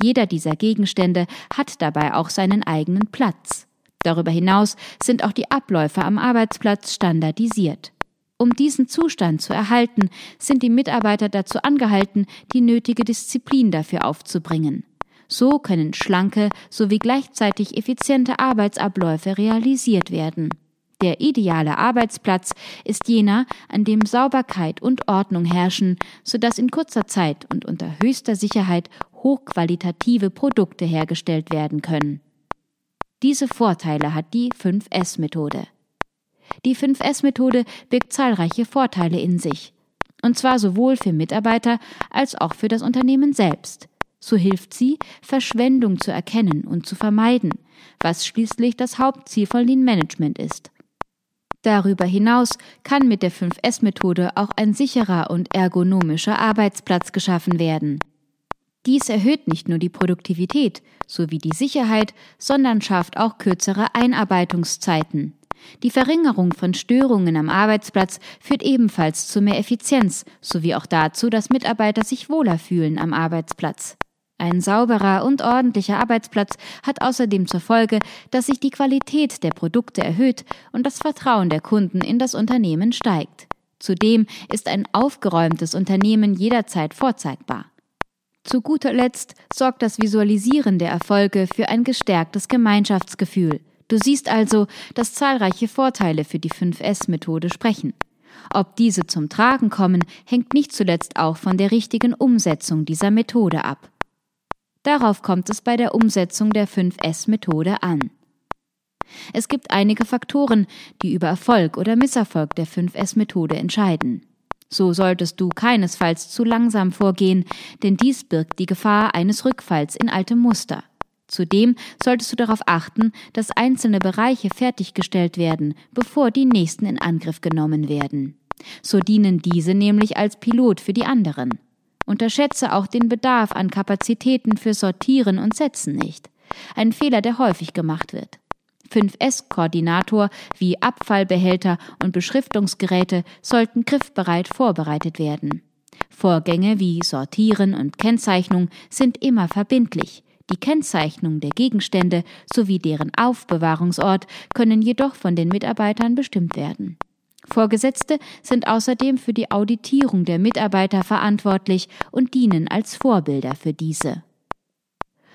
Jeder dieser Gegenstände hat dabei auch seinen eigenen Platz. Darüber hinaus sind auch die Abläufe am Arbeitsplatz standardisiert. Um diesen Zustand zu erhalten, sind die Mitarbeiter dazu angehalten, die nötige Disziplin dafür aufzubringen. So können schlanke sowie gleichzeitig effiziente Arbeitsabläufe realisiert werden. Der ideale Arbeitsplatz ist jener, an dem Sauberkeit und Ordnung herrschen, sodass in kurzer Zeit und unter höchster Sicherheit hochqualitative Produkte hergestellt werden können. Diese Vorteile hat die 5S-Methode. Die 5S-Methode birgt zahlreiche Vorteile in sich, und zwar sowohl für Mitarbeiter als auch für das Unternehmen selbst. So hilft sie, Verschwendung zu erkennen und zu vermeiden, was schließlich das Hauptziel von Lean Management ist. Darüber hinaus kann mit der 5S-Methode auch ein sicherer und ergonomischer Arbeitsplatz geschaffen werden. Dies erhöht nicht nur die Produktivität sowie die Sicherheit, sondern schafft auch kürzere Einarbeitungszeiten. Die Verringerung von Störungen am Arbeitsplatz führt ebenfalls zu mehr Effizienz sowie auch dazu, dass Mitarbeiter sich wohler fühlen am Arbeitsplatz. Ein sauberer und ordentlicher Arbeitsplatz hat außerdem zur Folge, dass sich die Qualität der Produkte erhöht und das Vertrauen der Kunden in das Unternehmen steigt. Zudem ist ein aufgeräumtes Unternehmen jederzeit vorzeigbar. Zu guter Letzt sorgt das Visualisieren der Erfolge für ein gestärktes Gemeinschaftsgefühl. Du siehst also, dass zahlreiche Vorteile für die 5S-Methode sprechen. Ob diese zum Tragen kommen, hängt nicht zuletzt auch von der richtigen Umsetzung dieser Methode ab. Darauf kommt es bei der Umsetzung der 5S-Methode an. Es gibt einige Faktoren, die über Erfolg oder Misserfolg der 5S-Methode entscheiden. So solltest du keinesfalls zu langsam vorgehen, denn dies birgt die Gefahr eines Rückfalls in alte Muster. Zudem solltest du darauf achten, dass einzelne Bereiche fertiggestellt werden, bevor die nächsten in Angriff genommen werden. So dienen diese nämlich als Pilot für die anderen. Unterschätze auch den Bedarf an Kapazitäten für Sortieren und Setzen nicht. Ein Fehler, der häufig gemacht wird. 5S-Koordinator wie Abfallbehälter und Beschriftungsgeräte sollten griffbereit vorbereitet werden. Vorgänge wie Sortieren und Kennzeichnung sind immer verbindlich. Die Kennzeichnung der Gegenstände sowie deren Aufbewahrungsort können jedoch von den Mitarbeitern bestimmt werden. Vorgesetzte sind außerdem für die Auditierung der Mitarbeiter verantwortlich und dienen als Vorbilder für diese.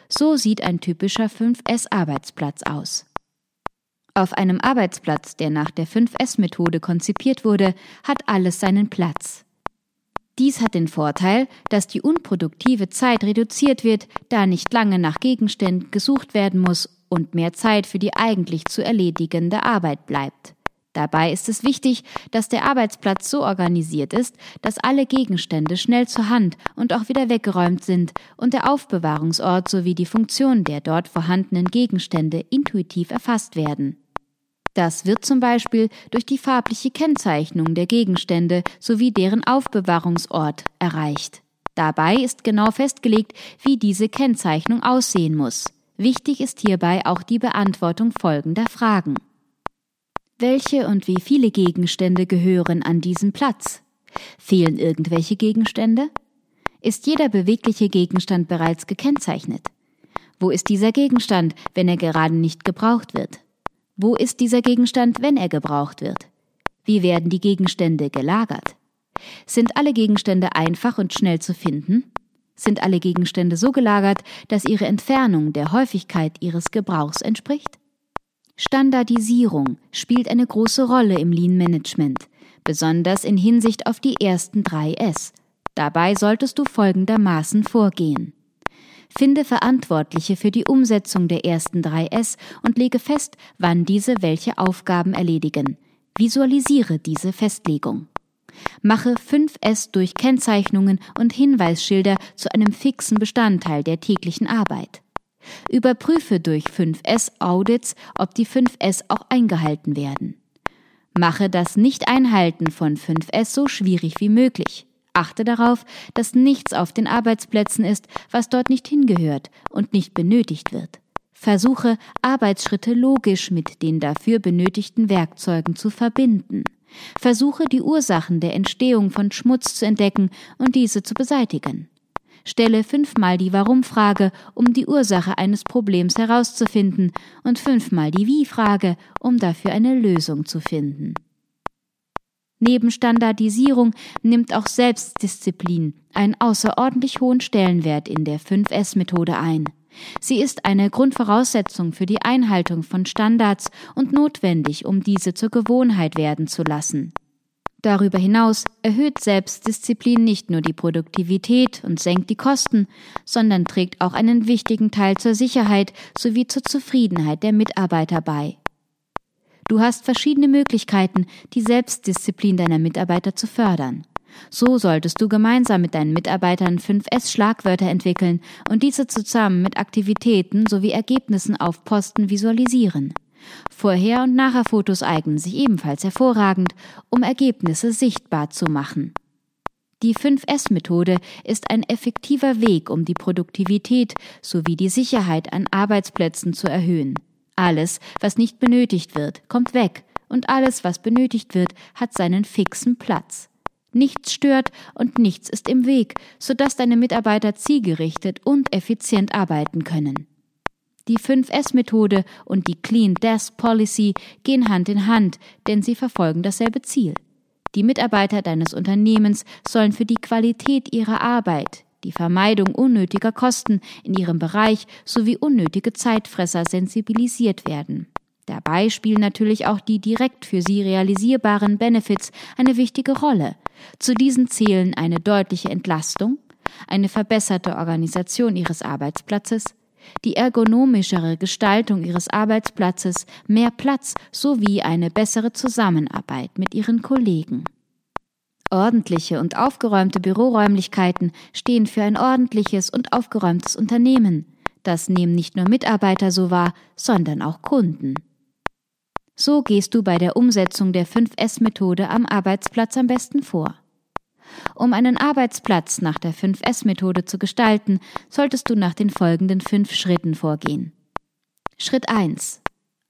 So sieht ein typischer 5S-Arbeitsplatz aus. Auf einem Arbeitsplatz, der nach der 5S-Methode konzipiert wurde, hat alles seinen Platz. Dies hat den Vorteil, dass die unproduktive Zeit reduziert wird, da nicht lange nach Gegenständen gesucht werden muss und mehr Zeit für die eigentlich zu erledigende Arbeit bleibt. Dabei ist es wichtig, dass der Arbeitsplatz so organisiert ist, dass alle Gegenstände schnell zur Hand und auch wieder weggeräumt sind und der Aufbewahrungsort sowie die Funktion der dort vorhandenen Gegenstände intuitiv erfasst werden. Das wird zum Beispiel durch die farbliche Kennzeichnung der Gegenstände sowie deren Aufbewahrungsort erreicht. Dabei ist genau festgelegt, wie diese Kennzeichnung aussehen muss. Wichtig ist hierbei auch die Beantwortung folgender Fragen. Welche und wie viele Gegenstände gehören an diesen Platz? Fehlen irgendwelche Gegenstände? Ist jeder bewegliche Gegenstand bereits gekennzeichnet? Wo ist dieser Gegenstand, wenn er gerade nicht gebraucht wird? Wo ist dieser Gegenstand, wenn er gebraucht wird? Wie werden die Gegenstände gelagert? Sind alle Gegenstände einfach und schnell zu finden? Sind alle Gegenstände so gelagert, dass ihre Entfernung der Häufigkeit ihres Gebrauchs entspricht? Standardisierung spielt eine große Rolle im Lean Management, besonders in Hinsicht auf die ersten drei S. Dabei solltest du folgendermaßen vorgehen. Finde Verantwortliche für die Umsetzung der ersten drei S und lege fest, wann diese welche Aufgaben erledigen. Visualisiere diese Festlegung. Mache 5S durch Kennzeichnungen und Hinweisschilder zu einem fixen Bestandteil der täglichen Arbeit. Überprüfe durch 5S-Audits, ob die 5S auch eingehalten werden. Mache das Nicht-Einhalten von 5S so schwierig wie möglich. Achte darauf, dass nichts auf den Arbeitsplätzen ist, was dort nicht hingehört und nicht benötigt wird. Versuche, Arbeitsschritte logisch mit den dafür benötigten Werkzeugen zu verbinden. Versuche, die Ursachen der Entstehung von Schmutz zu entdecken und diese zu beseitigen. Stelle fünfmal die Warum-Frage, um die Ursache eines Problems herauszufinden, und fünfmal die Wie-Frage, um dafür eine Lösung zu finden. Neben Standardisierung nimmt auch Selbstdisziplin einen außerordentlich hohen Stellenwert in der 5S-Methode ein. Sie ist eine Grundvoraussetzung für die Einhaltung von Standards und notwendig, um diese zur Gewohnheit werden zu lassen. Darüber hinaus erhöht Selbstdisziplin nicht nur die Produktivität und senkt die Kosten, sondern trägt auch einen wichtigen Teil zur Sicherheit sowie zur Zufriedenheit der Mitarbeiter bei. Du hast verschiedene Möglichkeiten, die Selbstdisziplin deiner Mitarbeiter zu fördern. So solltest du gemeinsam mit deinen Mitarbeitern 5S Schlagwörter entwickeln und diese zusammen mit Aktivitäten sowie Ergebnissen auf Posten visualisieren. Vorher- und Nachherfotos eignen sich ebenfalls hervorragend, um Ergebnisse sichtbar zu machen. Die 5S-Methode ist ein effektiver Weg, um die Produktivität sowie die Sicherheit an Arbeitsplätzen zu erhöhen. Alles, was nicht benötigt wird, kommt weg, und alles, was benötigt wird, hat seinen fixen Platz. Nichts stört und nichts ist im Weg, sodass deine Mitarbeiter zielgerichtet und effizient arbeiten können. Die 5S-Methode und die Clean Desk Policy gehen Hand in Hand, denn sie verfolgen dasselbe Ziel. Die Mitarbeiter deines Unternehmens sollen für die Qualität ihrer Arbeit, die Vermeidung unnötiger Kosten in ihrem Bereich sowie unnötige Zeitfresser sensibilisiert werden. Dabei spielen natürlich auch die direkt für sie realisierbaren Benefits eine wichtige Rolle. Zu diesen zählen eine deutliche Entlastung, eine verbesserte Organisation ihres Arbeitsplatzes, die ergonomischere Gestaltung ihres Arbeitsplatzes, mehr Platz sowie eine bessere Zusammenarbeit mit ihren Kollegen. Ordentliche und aufgeräumte Büroräumlichkeiten stehen für ein ordentliches und aufgeräumtes Unternehmen. Das nehmen nicht nur Mitarbeiter so wahr, sondern auch Kunden. So gehst du bei der Umsetzung der 5S-Methode am Arbeitsplatz am besten vor. Um einen Arbeitsplatz nach der 5S-Methode zu gestalten, solltest du nach den folgenden fünf Schritten vorgehen. Schritt 1.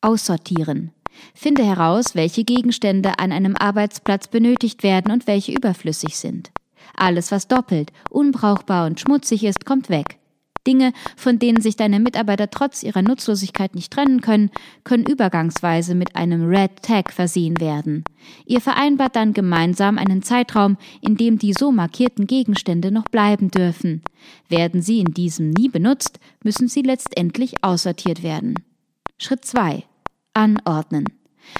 Aussortieren. Finde heraus, welche Gegenstände an einem Arbeitsplatz benötigt werden und welche überflüssig sind. Alles, was doppelt, unbrauchbar und schmutzig ist, kommt weg. Dinge, von denen sich deine Mitarbeiter trotz ihrer Nutzlosigkeit nicht trennen können, können übergangsweise mit einem Red Tag versehen werden. Ihr vereinbart dann gemeinsam einen Zeitraum, in dem die so markierten Gegenstände noch bleiben dürfen. Werden sie in diesem nie benutzt, müssen sie letztendlich aussortiert werden. Schritt 2. Anordnen.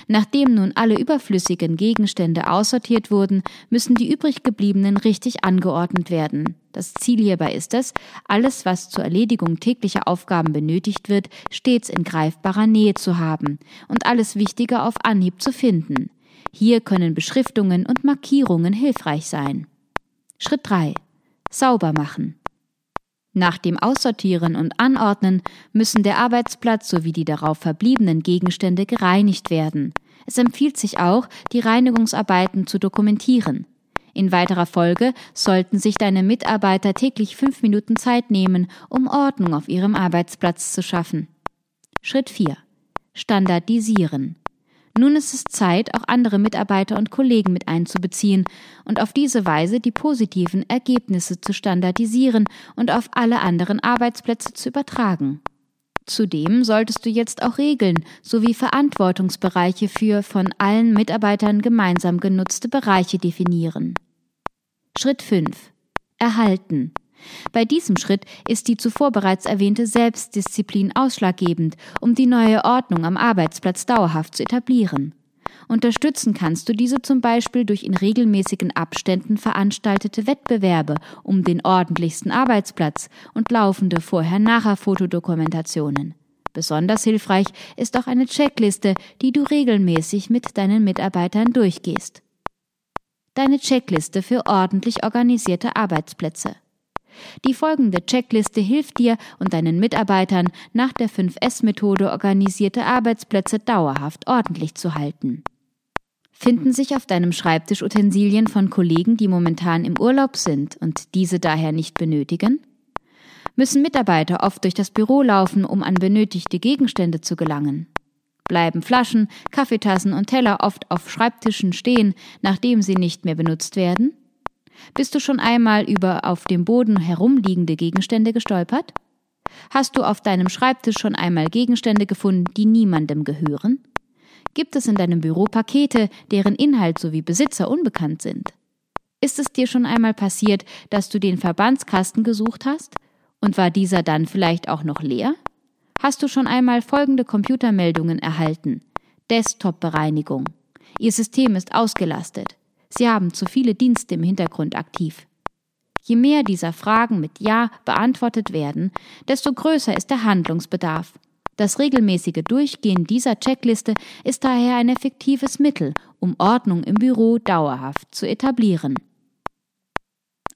Nachdem nun alle überflüssigen Gegenstände aussortiert wurden, müssen die übrig gebliebenen richtig angeordnet werden. Das Ziel hierbei ist es, alles, was zur Erledigung täglicher Aufgaben benötigt wird, stets in greifbarer Nähe zu haben und alles Wichtige auf Anhieb zu finden. Hier können Beschriftungen und Markierungen hilfreich sein. Schritt 3. Sauber machen. Nach dem Aussortieren und Anordnen müssen der Arbeitsplatz sowie die darauf verbliebenen Gegenstände gereinigt werden. Es empfiehlt sich auch, die Reinigungsarbeiten zu dokumentieren. In weiterer Folge sollten sich deine Mitarbeiter täglich fünf Minuten Zeit nehmen, um Ordnung auf ihrem Arbeitsplatz zu schaffen. Schritt 4. Standardisieren. Nun ist es Zeit, auch andere Mitarbeiter und Kollegen mit einzubeziehen und auf diese Weise die positiven Ergebnisse zu standardisieren und auf alle anderen Arbeitsplätze zu übertragen. Zudem solltest du jetzt auch Regeln sowie Verantwortungsbereiche für von allen Mitarbeitern gemeinsam genutzte Bereiche definieren. Schritt 5. Erhalten. Bei diesem Schritt ist die zuvor bereits erwähnte Selbstdisziplin ausschlaggebend, um die neue Ordnung am Arbeitsplatz dauerhaft zu etablieren. Unterstützen kannst du diese zum Beispiel durch in regelmäßigen Abständen veranstaltete Wettbewerbe um den ordentlichsten Arbeitsplatz und laufende Vorher-Nachher-Fotodokumentationen. Besonders hilfreich ist auch eine Checkliste, die du regelmäßig mit deinen Mitarbeitern durchgehst. Deine Checkliste für ordentlich organisierte Arbeitsplätze. Die folgende Checkliste hilft dir und deinen Mitarbeitern, nach der 5S-Methode organisierte Arbeitsplätze dauerhaft ordentlich zu halten. Finden sich auf deinem Schreibtisch Utensilien von Kollegen, die momentan im Urlaub sind und diese daher nicht benötigen? Müssen Mitarbeiter oft durch das Büro laufen, um an benötigte Gegenstände zu gelangen? Bleiben Flaschen, Kaffeetassen und Teller oft auf Schreibtischen stehen, nachdem sie nicht mehr benutzt werden? Bist du schon einmal über auf dem Boden herumliegende Gegenstände gestolpert? Hast du auf deinem Schreibtisch schon einmal Gegenstände gefunden, die niemandem gehören? Gibt es in deinem Büro Pakete, deren Inhalt sowie Besitzer unbekannt sind? Ist es dir schon einmal passiert, dass du den Verbandskasten gesucht hast? Und war dieser dann vielleicht auch noch leer? Hast du schon einmal folgende Computermeldungen erhalten? Desktop-Bereinigung. Ihr System ist ausgelastet. Sie haben zu viele Dienste im Hintergrund aktiv. Je mehr dieser Fragen mit Ja beantwortet werden, desto größer ist der Handlungsbedarf. Das regelmäßige Durchgehen dieser Checkliste ist daher ein effektives Mittel, um Ordnung im Büro dauerhaft zu etablieren.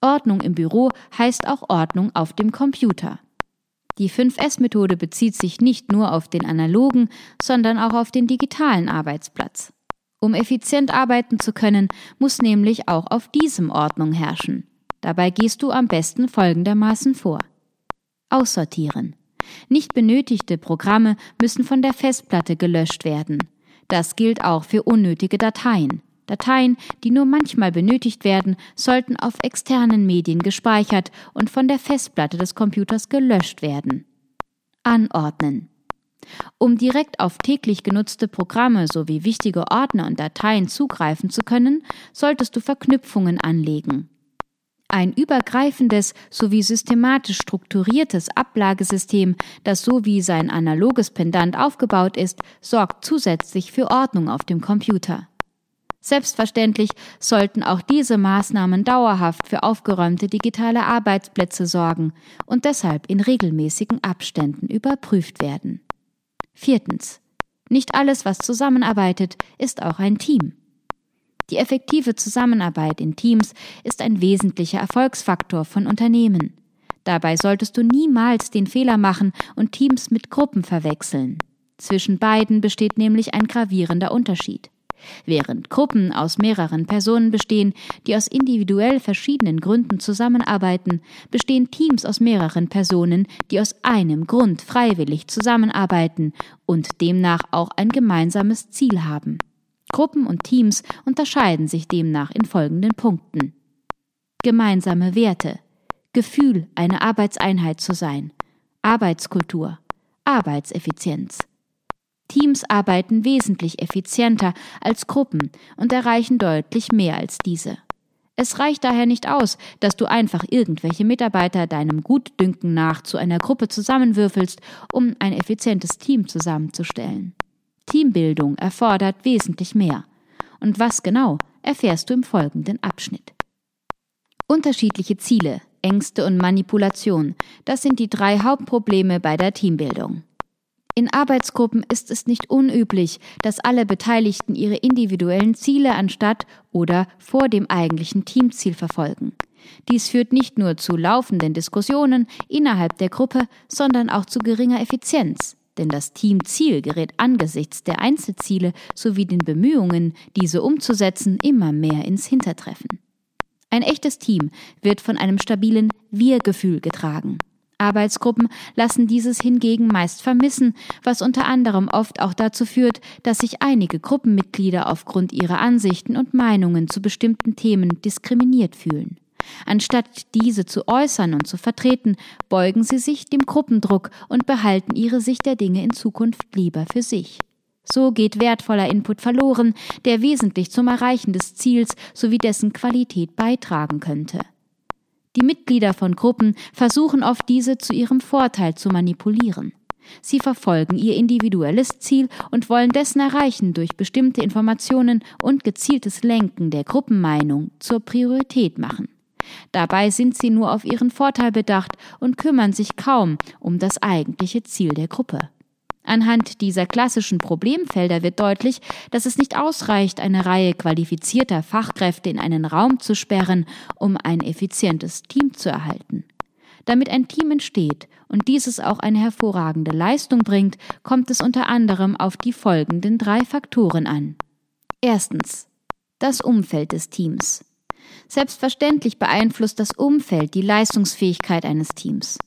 Ordnung im Büro heißt auch Ordnung auf dem Computer. Die 5S-Methode bezieht sich nicht nur auf den analogen, sondern auch auf den digitalen Arbeitsplatz. Um effizient arbeiten zu können, muss nämlich auch auf diesem Ordnung herrschen. Dabei gehst du am besten folgendermaßen vor. Aussortieren. Nicht benötigte Programme müssen von der Festplatte gelöscht werden. Das gilt auch für unnötige Dateien. Dateien, die nur manchmal benötigt werden, sollten auf externen Medien gespeichert und von der Festplatte des Computers gelöscht werden. Anordnen. Um direkt auf täglich genutzte Programme sowie wichtige Ordner und Dateien zugreifen zu können, solltest du Verknüpfungen anlegen. Ein übergreifendes sowie systematisch strukturiertes Ablagesystem, das so wie sein analoges Pendant aufgebaut ist, sorgt zusätzlich für Ordnung auf dem Computer. Selbstverständlich sollten auch diese Maßnahmen dauerhaft für aufgeräumte digitale Arbeitsplätze sorgen und deshalb in regelmäßigen Abständen überprüft werden. Viertens. Nicht alles, was zusammenarbeitet, ist auch ein Team. Die effektive Zusammenarbeit in Teams ist ein wesentlicher Erfolgsfaktor von Unternehmen. Dabei solltest du niemals den Fehler machen und Teams mit Gruppen verwechseln. Zwischen beiden besteht nämlich ein gravierender Unterschied. Während Gruppen aus mehreren Personen bestehen, die aus individuell verschiedenen Gründen zusammenarbeiten, bestehen Teams aus mehreren Personen, die aus einem Grund freiwillig zusammenarbeiten und demnach auch ein gemeinsames Ziel haben. Gruppen und Teams unterscheiden sich demnach in folgenden Punkten. Gemeinsame Werte, Gefühl, eine Arbeitseinheit zu sein, Arbeitskultur, Arbeitseffizienz, Teams arbeiten wesentlich effizienter als Gruppen und erreichen deutlich mehr als diese. Es reicht daher nicht aus, dass du einfach irgendwelche Mitarbeiter deinem Gutdünken nach zu einer Gruppe zusammenwürfelst, um ein effizientes Team zusammenzustellen. Teambildung erfordert wesentlich mehr. Und was genau, erfährst du im folgenden Abschnitt. Unterschiedliche Ziele, Ängste und Manipulation, das sind die drei Hauptprobleme bei der Teambildung. In Arbeitsgruppen ist es nicht unüblich, dass alle Beteiligten ihre individuellen Ziele anstatt oder vor dem eigentlichen Teamziel verfolgen. Dies führt nicht nur zu laufenden Diskussionen innerhalb der Gruppe, sondern auch zu geringer Effizienz, denn das Teamziel gerät angesichts der Einzelziele sowie den Bemühungen, diese umzusetzen, immer mehr ins Hintertreffen. Ein echtes Team wird von einem stabilen Wir-Gefühl getragen. Arbeitsgruppen lassen dieses hingegen meist vermissen, was unter anderem oft auch dazu führt, dass sich einige Gruppenmitglieder aufgrund ihrer Ansichten und Meinungen zu bestimmten Themen diskriminiert fühlen. Anstatt diese zu äußern und zu vertreten, beugen sie sich dem Gruppendruck und behalten ihre Sicht der Dinge in Zukunft lieber für sich. So geht wertvoller Input verloren, der wesentlich zum Erreichen des Ziels sowie dessen Qualität beitragen könnte. Die Mitglieder von Gruppen versuchen oft diese zu ihrem Vorteil zu manipulieren. Sie verfolgen ihr individuelles Ziel und wollen dessen Erreichen durch bestimmte Informationen und gezieltes Lenken der Gruppenmeinung zur Priorität machen. Dabei sind sie nur auf ihren Vorteil bedacht und kümmern sich kaum um das eigentliche Ziel der Gruppe. Anhand dieser klassischen Problemfelder wird deutlich, dass es nicht ausreicht, eine Reihe qualifizierter Fachkräfte in einen Raum zu sperren, um ein effizientes Team zu erhalten. Damit ein Team entsteht und dieses auch eine hervorragende Leistung bringt, kommt es unter anderem auf die folgenden drei Faktoren an. Erstens. Das Umfeld des Teams. Selbstverständlich beeinflusst das Umfeld die Leistungsfähigkeit eines Teams.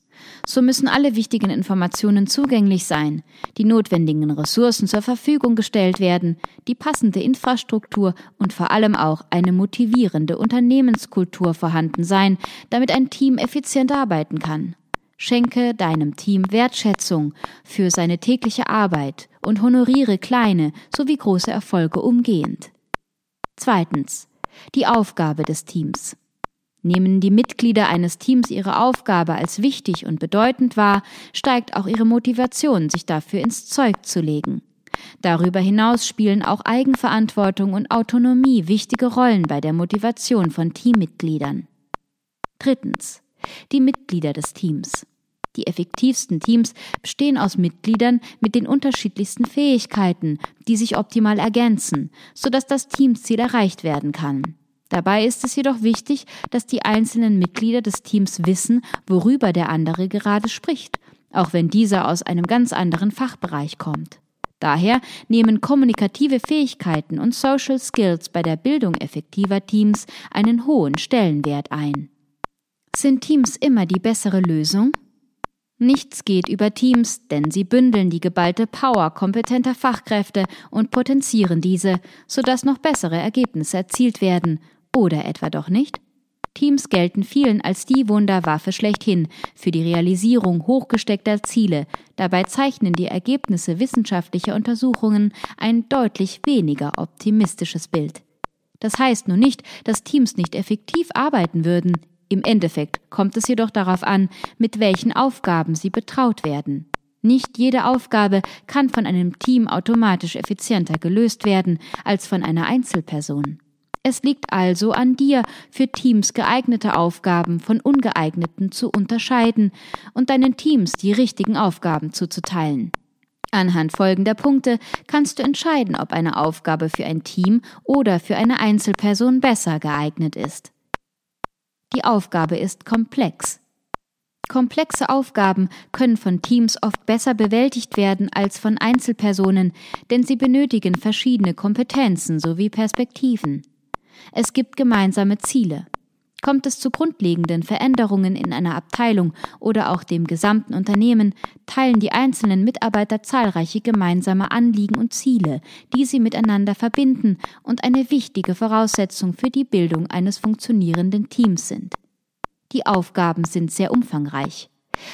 So müssen alle wichtigen Informationen zugänglich sein, die notwendigen Ressourcen zur Verfügung gestellt werden, die passende Infrastruktur und vor allem auch eine motivierende Unternehmenskultur vorhanden sein, damit ein Team effizient arbeiten kann. Schenke deinem Team Wertschätzung für seine tägliche Arbeit und honoriere kleine sowie große Erfolge umgehend. Zweitens. Die Aufgabe des Teams. Nehmen die Mitglieder eines Teams ihre Aufgabe als wichtig und bedeutend wahr, steigt auch ihre Motivation, sich dafür ins Zeug zu legen. Darüber hinaus spielen auch Eigenverantwortung und Autonomie wichtige Rollen bei der Motivation von Teammitgliedern. Drittens. Die Mitglieder des Teams. Die effektivsten Teams bestehen aus Mitgliedern mit den unterschiedlichsten Fähigkeiten, die sich optimal ergänzen, sodass das Teamziel erreicht werden kann. Dabei ist es jedoch wichtig, dass die einzelnen Mitglieder des Teams wissen, worüber der andere gerade spricht, auch wenn dieser aus einem ganz anderen Fachbereich kommt. Daher nehmen kommunikative Fähigkeiten und Social Skills bei der Bildung effektiver Teams einen hohen Stellenwert ein. Sind Teams immer die bessere Lösung? Nichts geht über Teams, denn sie bündeln die geballte Power kompetenter Fachkräfte und potenzieren diese, sodass noch bessere Ergebnisse erzielt werden oder etwa doch nicht? Teams gelten vielen als die Wunderwaffe schlechthin für die Realisierung hochgesteckter Ziele. Dabei zeichnen die Ergebnisse wissenschaftlicher Untersuchungen ein deutlich weniger optimistisches Bild. Das heißt nun nicht, dass Teams nicht effektiv arbeiten würden. Im Endeffekt kommt es jedoch darauf an, mit welchen Aufgaben sie betraut werden. Nicht jede Aufgabe kann von einem Team automatisch effizienter gelöst werden als von einer Einzelperson. Es liegt also an dir, für Teams geeignete Aufgaben von ungeeigneten zu unterscheiden und deinen Teams die richtigen Aufgaben zuzuteilen. Anhand folgender Punkte kannst du entscheiden, ob eine Aufgabe für ein Team oder für eine Einzelperson besser geeignet ist. Die Aufgabe ist komplex. Komplexe Aufgaben können von Teams oft besser bewältigt werden als von Einzelpersonen, denn sie benötigen verschiedene Kompetenzen sowie Perspektiven. Es gibt gemeinsame Ziele. Kommt es zu grundlegenden Veränderungen in einer Abteilung oder auch dem gesamten Unternehmen, teilen die einzelnen Mitarbeiter zahlreiche gemeinsame Anliegen und Ziele, die sie miteinander verbinden und eine wichtige Voraussetzung für die Bildung eines funktionierenden Teams sind. Die Aufgaben sind sehr umfangreich.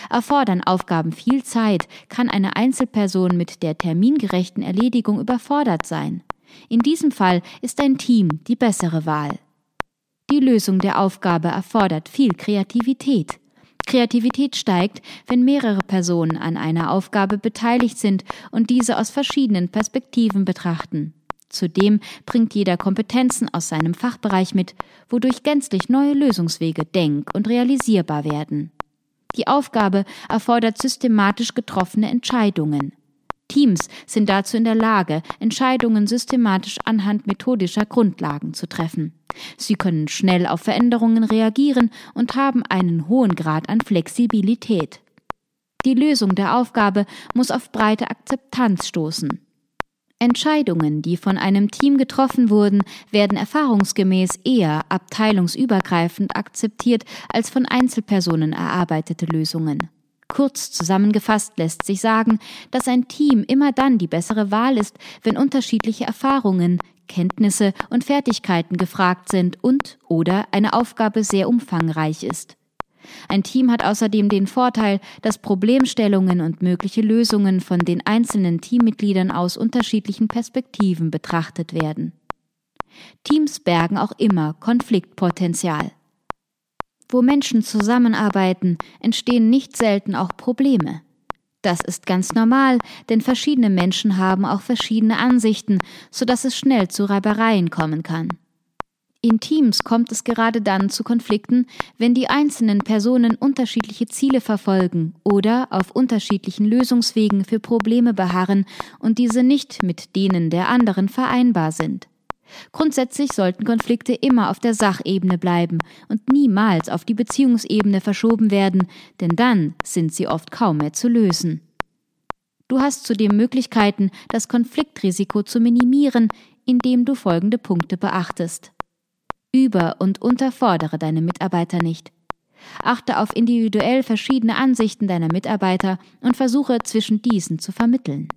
Erfordern Aufgaben viel Zeit, kann eine Einzelperson mit der termingerechten Erledigung überfordert sein. In diesem Fall ist ein Team die bessere Wahl. Die Lösung der Aufgabe erfordert viel Kreativität. Kreativität steigt, wenn mehrere Personen an einer Aufgabe beteiligt sind und diese aus verschiedenen Perspektiven betrachten. Zudem bringt jeder Kompetenzen aus seinem Fachbereich mit, wodurch gänzlich neue Lösungswege denk- und realisierbar werden. Die Aufgabe erfordert systematisch getroffene Entscheidungen. Teams sind dazu in der Lage, Entscheidungen systematisch anhand methodischer Grundlagen zu treffen. Sie können schnell auf Veränderungen reagieren und haben einen hohen Grad an Flexibilität. Die Lösung der Aufgabe muss auf breite Akzeptanz stoßen. Entscheidungen, die von einem Team getroffen wurden, werden erfahrungsgemäß eher abteilungsübergreifend akzeptiert als von Einzelpersonen erarbeitete Lösungen. Kurz zusammengefasst lässt sich sagen, dass ein Team immer dann die bessere Wahl ist, wenn unterschiedliche Erfahrungen, Kenntnisse und Fertigkeiten gefragt sind und oder eine Aufgabe sehr umfangreich ist. Ein Team hat außerdem den Vorteil, dass Problemstellungen und mögliche Lösungen von den einzelnen Teammitgliedern aus unterschiedlichen Perspektiven betrachtet werden. Teams bergen auch immer Konfliktpotenzial. Wo Menschen zusammenarbeiten, entstehen nicht selten auch Probleme. Das ist ganz normal, denn verschiedene Menschen haben auch verschiedene Ansichten, so dass es schnell zu Reibereien kommen kann. In Teams kommt es gerade dann zu Konflikten, wenn die einzelnen Personen unterschiedliche Ziele verfolgen oder auf unterschiedlichen Lösungswegen für Probleme beharren und diese nicht mit denen der anderen vereinbar sind. Grundsätzlich sollten Konflikte immer auf der Sachebene bleiben und niemals auf die Beziehungsebene verschoben werden, denn dann sind sie oft kaum mehr zu lösen. Du hast zudem Möglichkeiten, das Konfliktrisiko zu minimieren, indem du folgende Punkte beachtest. Über- und unterfordere deine Mitarbeiter nicht. Achte auf individuell verschiedene Ansichten deiner Mitarbeiter und versuche zwischen diesen zu vermitteln.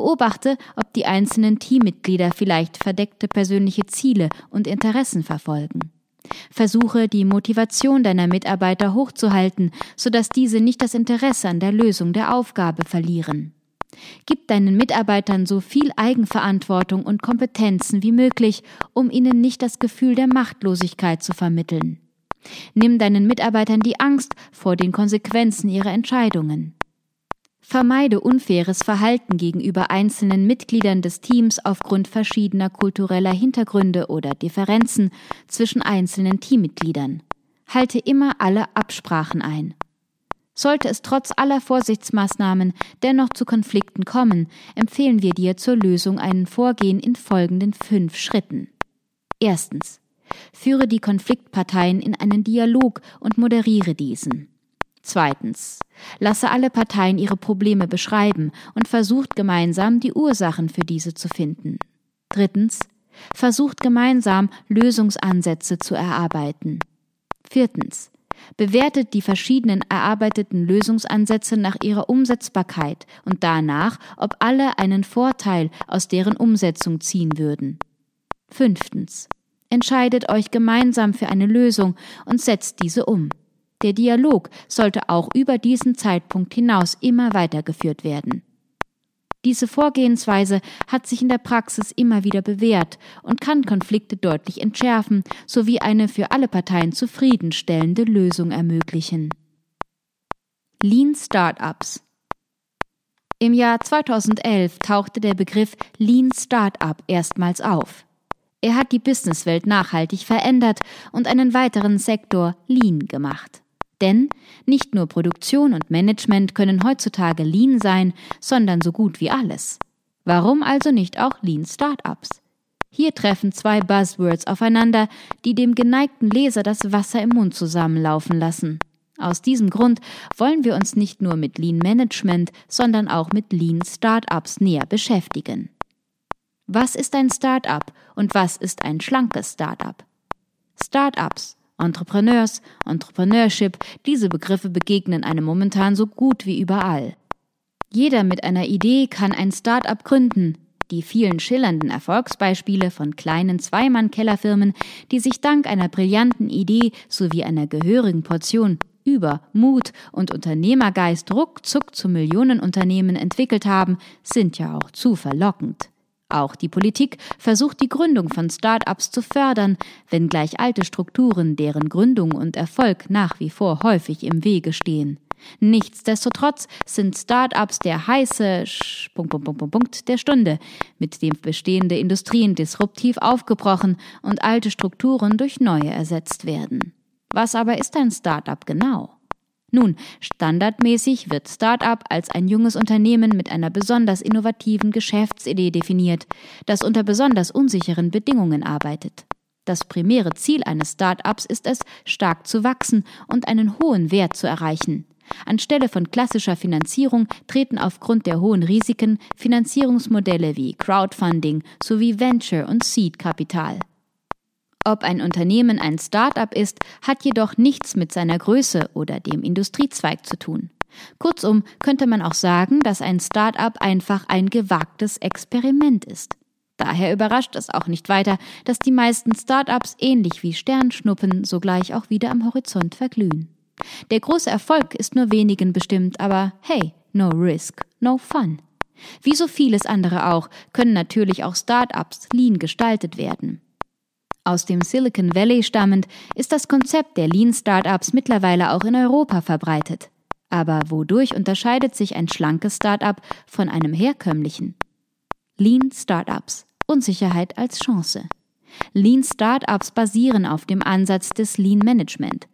Beobachte, ob die einzelnen Teammitglieder vielleicht verdeckte persönliche Ziele und Interessen verfolgen. Versuche, die Motivation deiner Mitarbeiter hochzuhalten, sodass diese nicht das Interesse an der Lösung der Aufgabe verlieren. Gib deinen Mitarbeitern so viel Eigenverantwortung und Kompetenzen wie möglich, um ihnen nicht das Gefühl der Machtlosigkeit zu vermitteln. Nimm deinen Mitarbeitern die Angst vor den Konsequenzen ihrer Entscheidungen. Vermeide unfaires Verhalten gegenüber einzelnen Mitgliedern des Teams aufgrund verschiedener kultureller Hintergründe oder Differenzen zwischen einzelnen Teammitgliedern. Halte immer alle Absprachen ein. Sollte es trotz aller Vorsichtsmaßnahmen dennoch zu Konflikten kommen, empfehlen wir dir zur Lösung einen Vorgehen in folgenden fünf Schritten. Erstens. Führe die Konfliktparteien in einen Dialog und moderiere diesen. Zweitens. Lasse alle Parteien ihre Probleme beschreiben und versucht gemeinsam die Ursachen für diese zu finden. Drittens. Versucht gemeinsam Lösungsansätze zu erarbeiten. Viertens. Bewertet die verschiedenen erarbeiteten Lösungsansätze nach ihrer Umsetzbarkeit und danach, ob alle einen Vorteil aus deren Umsetzung ziehen würden. Fünftens. Entscheidet euch gemeinsam für eine Lösung und setzt diese um. Der Dialog sollte auch über diesen Zeitpunkt hinaus immer weitergeführt werden. Diese Vorgehensweise hat sich in der Praxis immer wieder bewährt und kann Konflikte deutlich entschärfen sowie eine für alle Parteien zufriedenstellende Lösung ermöglichen. Lean Startups Im Jahr 2011 tauchte der Begriff Lean Startup erstmals auf. Er hat die Businesswelt nachhaltig verändert und einen weiteren Sektor Lean gemacht. Denn nicht nur Produktion und Management können heutzutage Lean sein, sondern so gut wie alles. Warum also nicht auch Lean Startups? Hier treffen zwei Buzzwords aufeinander, die dem geneigten Leser das Wasser im Mund zusammenlaufen lassen. Aus diesem Grund wollen wir uns nicht nur mit Lean Management, sondern auch mit Lean Startups näher beschäftigen. Was ist ein Startup und was ist ein schlankes Startup? Startups Entrepreneurs, Entrepreneurship, diese Begriffe begegnen einem momentan so gut wie überall. Jeder mit einer Idee kann ein Start-up gründen. Die vielen schillernden Erfolgsbeispiele von kleinen Zweimann-Kellerfirmen, die sich dank einer brillanten Idee sowie einer gehörigen Portion über Mut und Unternehmergeist ruckzuck zu Millionenunternehmen entwickelt haben, sind ja auch zu verlockend. Auch die Politik versucht die Gründung von Start-ups zu fördern, wenngleich alte Strukturen deren Gründung und Erfolg nach wie vor häufig im Wege stehen. Nichtsdestotrotz sind Start-ups der heiße Sch Punkt, der Stunde, mit dem bestehende Industrien disruptiv aufgebrochen und alte Strukturen durch neue ersetzt werden. Was aber ist ein Start-up genau? Nun, standardmäßig wird Start-up als ein junges Unternehmen mit einer besonders innovativen Geschäftsidee definiert, das unter besonders unsicheren Bedingungen arbeitet. Das primäre Ziel eines Start-ups ist es, stark zu wachsen und einen hohen Wert zu erreichen. Anstelle von klassischer Finanzierung treten aufgrund der hohen Risiken Finanzierungsmodelle wie Crowdfunding sowie Venture- und Seed-Kapital. Ob ein Unternehmen ein Start-up ist, hat jedoch nichts mit seiner Größe oder dem Industriezweig zu tun. Kurzum könnte man auch sagen, dass ein Start-up einfach ein gewagtes Experiment ist. Daher überrascht es auch nicht weiter, dass die meisten Start-ups ähnlich wie Sternschnuppen sogleich auch wieder am Horizont verglühen. Der große Erfolg ist nur wenigen bestimmt, aber hey, no risk, no fun. Wie so vieles andere auch, können natürlich auch Start-ups lean gestaltet werden. Aus dem Silicon Valley stammend ist das Konzept der Lean Startups mittlerweile auch in Europa verbreitet. Aber wodurch unterscheidet sich ein schlankes Startup von einem herkömmlichen? Lean Startups. Unsicherheit als Chance. Lean Startups basieren auf dem Ansatz des Lean Management.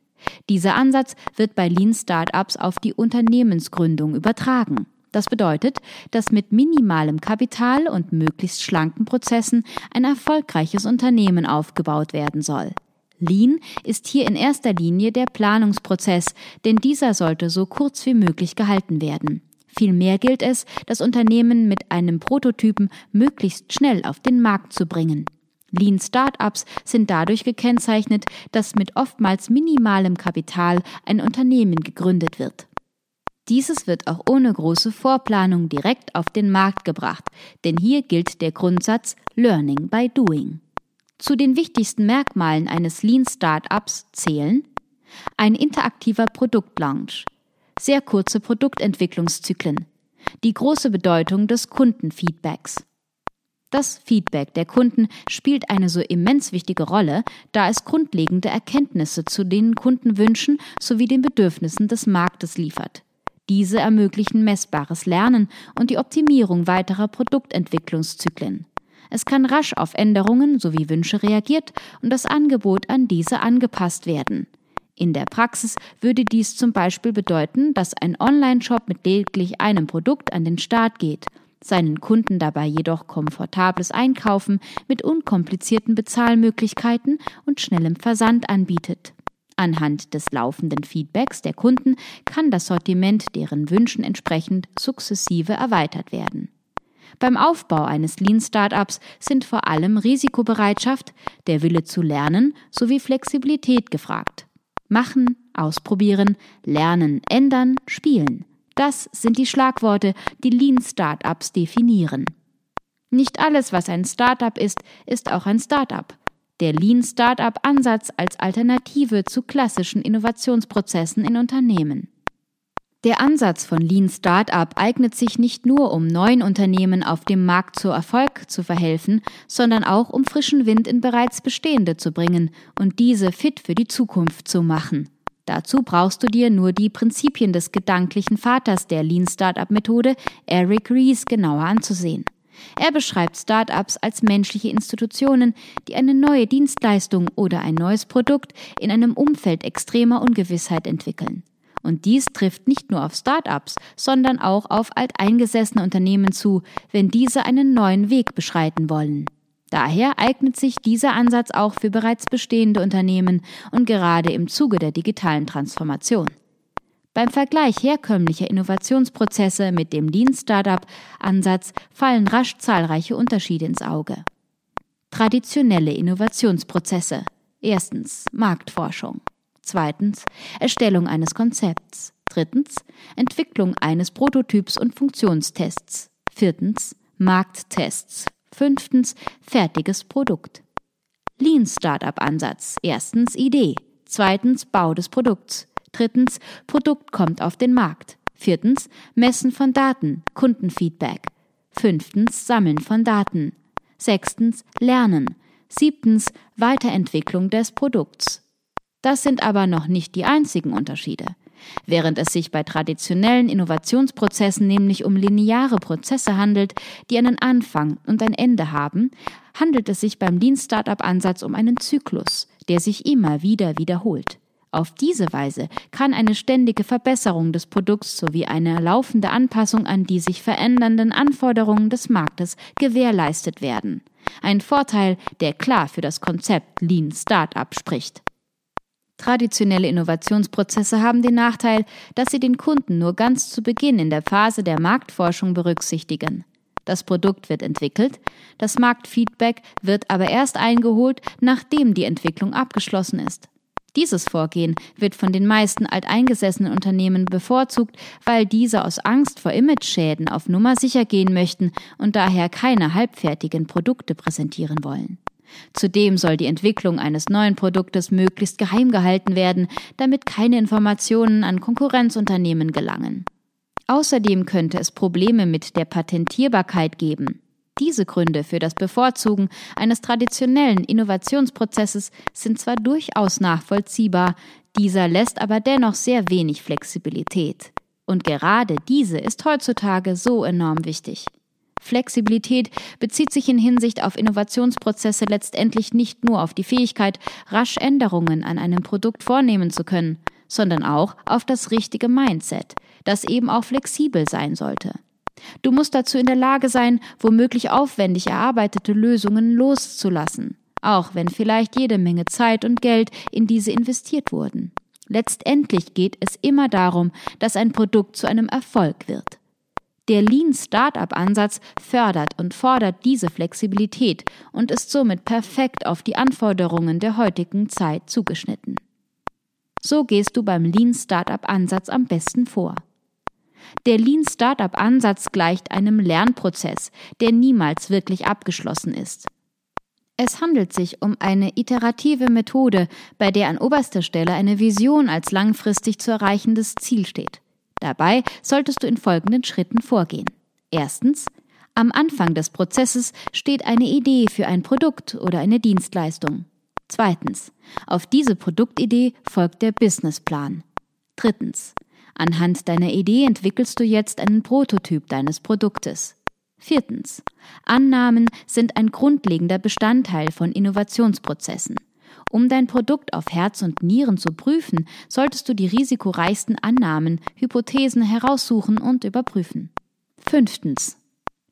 Dieser Ansatz wird bei Lean Startups auf die Unternehmensgründung übertragen. Das bedeutet, dass mit minimalem Kapital und möglichst schlanken Prozessen ein erfolgreiches Unternehmen aufgebaut werden soll. Lean ist hier in erster Linie der Planungsprozess, denn dieser sollte so kurz wie möglich gehalten werden. Vielmehr gilt es, das Unternehmen mit einem Prototypen möglichst schnell auf den Markt zu bringen. Lean Startups sind dadurch gekennzeichnet, dass mit oftmals minimalem Kapital ein Unternehmen gegründet wird. Dieses wird auch ohne große Vorplanung direkt auf den Markt gebracht, denn hier gilt der Grundsatz Learning by Doing. Zu den wichtigsten Merkmalen eines Lean Startups zählen ein interaktiver Produktlaunch, sehr kurze Produktentwicklungszyklen, die große Bedeutung des Kundenfeedbacks. Das Feedback der Kunden spielt eine so immens wichtige Rolle, da es grundlegende Erkenntnisse zu den Kundenwünschen sowie den Bedürfnissen des Marktes liefert. Diese ermöglichen messbares Lernen und die Optimierung weiterer Produktentwicklungszyklen. Es kann rasch auf Änderungen sowie Wünsche reagiert und das Angebot an diese angepasst werden. In der Praxis würde dies zum Beispiel bedeuten, dass ein Online-Shop mit lediglich einem Produkt an den Start geht, seinen Kunden dabei jedoch komfortables Einkaufen mit unkomplizierten Bezahlmöglichkeiten und schnellem Versand anbietet. Anhand des laufenden Feedbacks der Kunden kann das Sortiment deren Wünschen entsprechend sukzessive erweitert werden. Beim Aufbau eines Lean Startups sind vor allem Risikobereitschaft, der Wille zu lernen sowie Flexibilität gefragt. Machen, ausprobieren, lernen, ändern, spielen. Das sind die Schlagworte, die Lean Startups definieren. Nicht alles, was ein Startup ist, ist auch ein Startup der Lean Startup Ansatz als Alternative zu klassischen Innovationsprozessen in Unternehmen. Der Ansatz von Lean Startup eignet sich nicht nur, um neuen Unternehmen auf dem Markt zu Erfolg zu verhelfen, sondern auch, um frischen Wind in bereits bestehende zu bringen und diese fit für die Zukunft zu machen. Dazu brauchst du dir nur die Prinzipien des gedanklichen Vaters der Lean Startup Methode, Eric Ries, genauer anzusehen. Er beschreibt Start-ups als menschliche Institutionen, die eine neue Dienstleistung oder ein neues Produkt in einem Umfeld extremer Ungewissheit entwickeln. Und dies trifft nicht nur auf Start-ups, sondern auch auf alteingesessene Unternehmen zu, wenn diese einen neuen Weg beschreiten wollen. Daher eignet sich dieser Ansatz auch für bereits bestehende Unternehmen und gerade im Zuge der digitalen Transformation. Beim Vergleich herkömmlicher Innovationsprozesse mit dem Lean-Startup-Ansatz fallen rasch zahlreiche Unterschiede ins Auge. Traditionelle Innovationsprozesse. Erstens Marktforschung. Zweitens Erstellung eines Konzepts. Drittens Entwicklung eines Prototyps und Funktionstests. Viertens Markttests. Fünftens fertiges Produkt. Lean Startup Ansatz. Erstens Idee. Zweitens Bau des Produkts. Drittens, Produkt kommt auf den Markt. Viertens, Messen von Daten, Kundenfeedback. Fünftens, Sammeln von Daten. Sechstens Lernen. Siebtens Weiterentwicklung des Produkts. Das sind aber noch nicht die einzigen Unterschiede. Während es sich bei traditionellen Innovationsprozessen nämlich um lineare Prozesse handelt, die einen Anfang und ein Ende haben, handelt es sich beim Lean Startup Ansatz um einen Zyklus, der sich immer wieder wiederholt. Auf diese Weise kann eine ständige Verbesserung des Produkts sowie eine laufende Anpassung an die sich verändernden Anforderungen des Marktes gewährleistet werden. Ein Vorteil, der klar für das Konzept Lean Startup spricht. Traditionelle Innovationsprozesse haben den Nachteil, dass sie den Kunden nur ganz zu Beginn in der Phase der Marktforschung berücksichtigen. Das Produkt wird entwickelt, das Marktfeedback wird aber erst eingeholt, nachdem die Entwicklung abgeschlossen ist. Dieses Vorgehen wird von den meisten alteingesessenen Unternehmen bevorzugt, weil diese aus Angst vor Imageschäden auf Nummer sicher gehen möchten und daher keine halbfertigen Produkte präsentieren wollen. Zudem soll die Entwicklung eines neuen Produktes möglichst geheim gehalten werden, damit keine Informationen an Konkurrenzunternehmen gelangen. Außerdem könnte es Probleme mit der Patentierbarkeit geben. Diese Gründe für das Bevorzugen eines traditionellen Innovationsprozesses sind zwar durchaus nachvollziehbar, dieser lässt aber dennoch sehr wenig Flexibilität. Und gerade diese ist heutzutage so enorm wichtig. Flexibilität bezieht sich in Hinsicht auf Innovationsprozesse letztendlich nicht nur auf die Fähigkeit, rasch Änderungen an einem Produkt vornehmen zu können, sondern auch auf das richtige Mindset, das eben auch flexibel sein sollte. Du musst dazu in der Lage sein, womöglich aufwendig erarbeitete Lösungen loszulassen, auch wenn vielleicht jede Menge Zeit und Geld in diese investiert wurden. Letztendlich geht es immer darum, dass ein Produkt zu einem Erfolg wird. Der Lean Startup Ansatz fördert und fordert diese Flexibilität und ist somit perfekt auf die Anforderungen der heutigen Zeit zugeschnitten. So gehst du beim Lean Startup Ansatz am besten vor. Der Lean Startup Ansatz gleicht einem Lernprozess, der niemals wirklich abgeschlossen ist. Es handelt sich um eine iterative Methode, bei der an oberster Stelle eine Vision als langfristig zu erreichendes Ziel steht. Dabei solltest du in folgenden Schritten vorgehen. Erstens, am Anfang des Prozesses steht eine Idee für ein Produkt oder eine Dienstleistung. Zweitens, auf diese Produktidee folgt der Businessplan. Drittens, anhand deiner Idee entwickelst du jetzt einen Prototyp deines Produktes. Viertens, Annahmen sind ein grundlegender Bestandteil von Innovationsprozessen. Um dein Produkt auf Herz und Nieren zu prüfen, solltest du die risikoreichsten Annahmen, Hypothesen heraussuchen und überprüfen. Fünftens.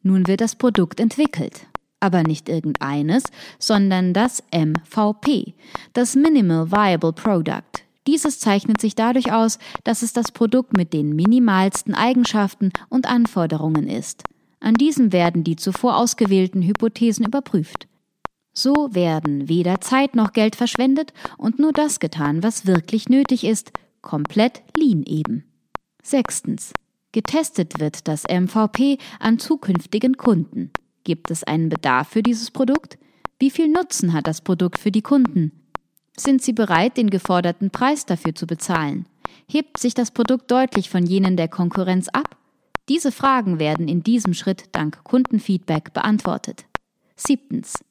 Nun wird das Produkt entwickelt. Aber nicht irgendeines, sondern das MVP, das Minimal Viable Product. Dieses zeichnet sich dadurch aus, dass es das Produkt mit den minimalsten Eigenschaften und Anforderungen ist. An diesem werden die zuvor ausgewählten Hypothesen überprüft. So werden weder Zeit noch Geld verschwendet und nur das getan, was wirklich nötig ist, komplett lean eben. Sechstens. Getestet wird das MVP an zukünftigen Kunden. Gibt es einen Bedarf für dieses Produkt? Wie viel Nutzen hat das Produkt für die Kunden? Sind sie bereit, den geforderten Preis dafür zu bezahlen? Hebt sich das Produkt deutlich von jenen der Konkurrenz ab? Diese Fragen werden in diesem Schritt dank Kundenfeedback beantwortet. Siebtens.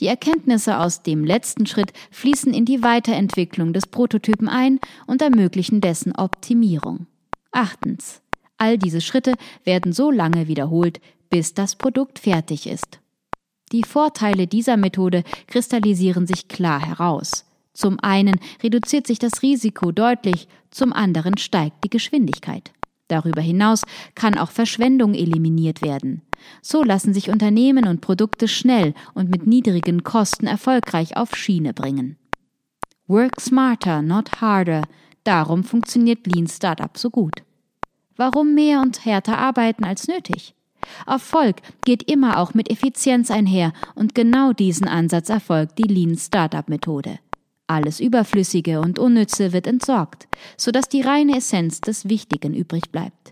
Die Erkenntnisse aus dem letzten Schritt fließen in die Weiterentwicklung des Prototypen ein und ermöglichen dessen Optimierung. Achtens. All diese Schritte werden so lange wiederholt, bis das Produkt fertig ist. Die Vorteile dieser Methode kristallisieren sich klar heraus. Zum einen reduziert sich das Risiko deutlich, zum anderen steigt die Geschwindigkeit. Darüber hinaus kann auch Verschwendung eliminiert werden. So lassen sich Unternehmen und Produkte schnell und mit niedrigen Kosten erfolgreich auf Schiene bringen. Work smarter, not harder. Darum funktioniert Lean Startup so gut. Warum mehr und härter arbeiten als nötig? Erfolg geht immer auch mit Effizienz einher und genau diesen Ansatz erfolgt die Lean Startup Methode. Alles Überflüssige und Unnütze wird entsorgt, sodass die reine Essenz des Wichtigen übrig bleibt.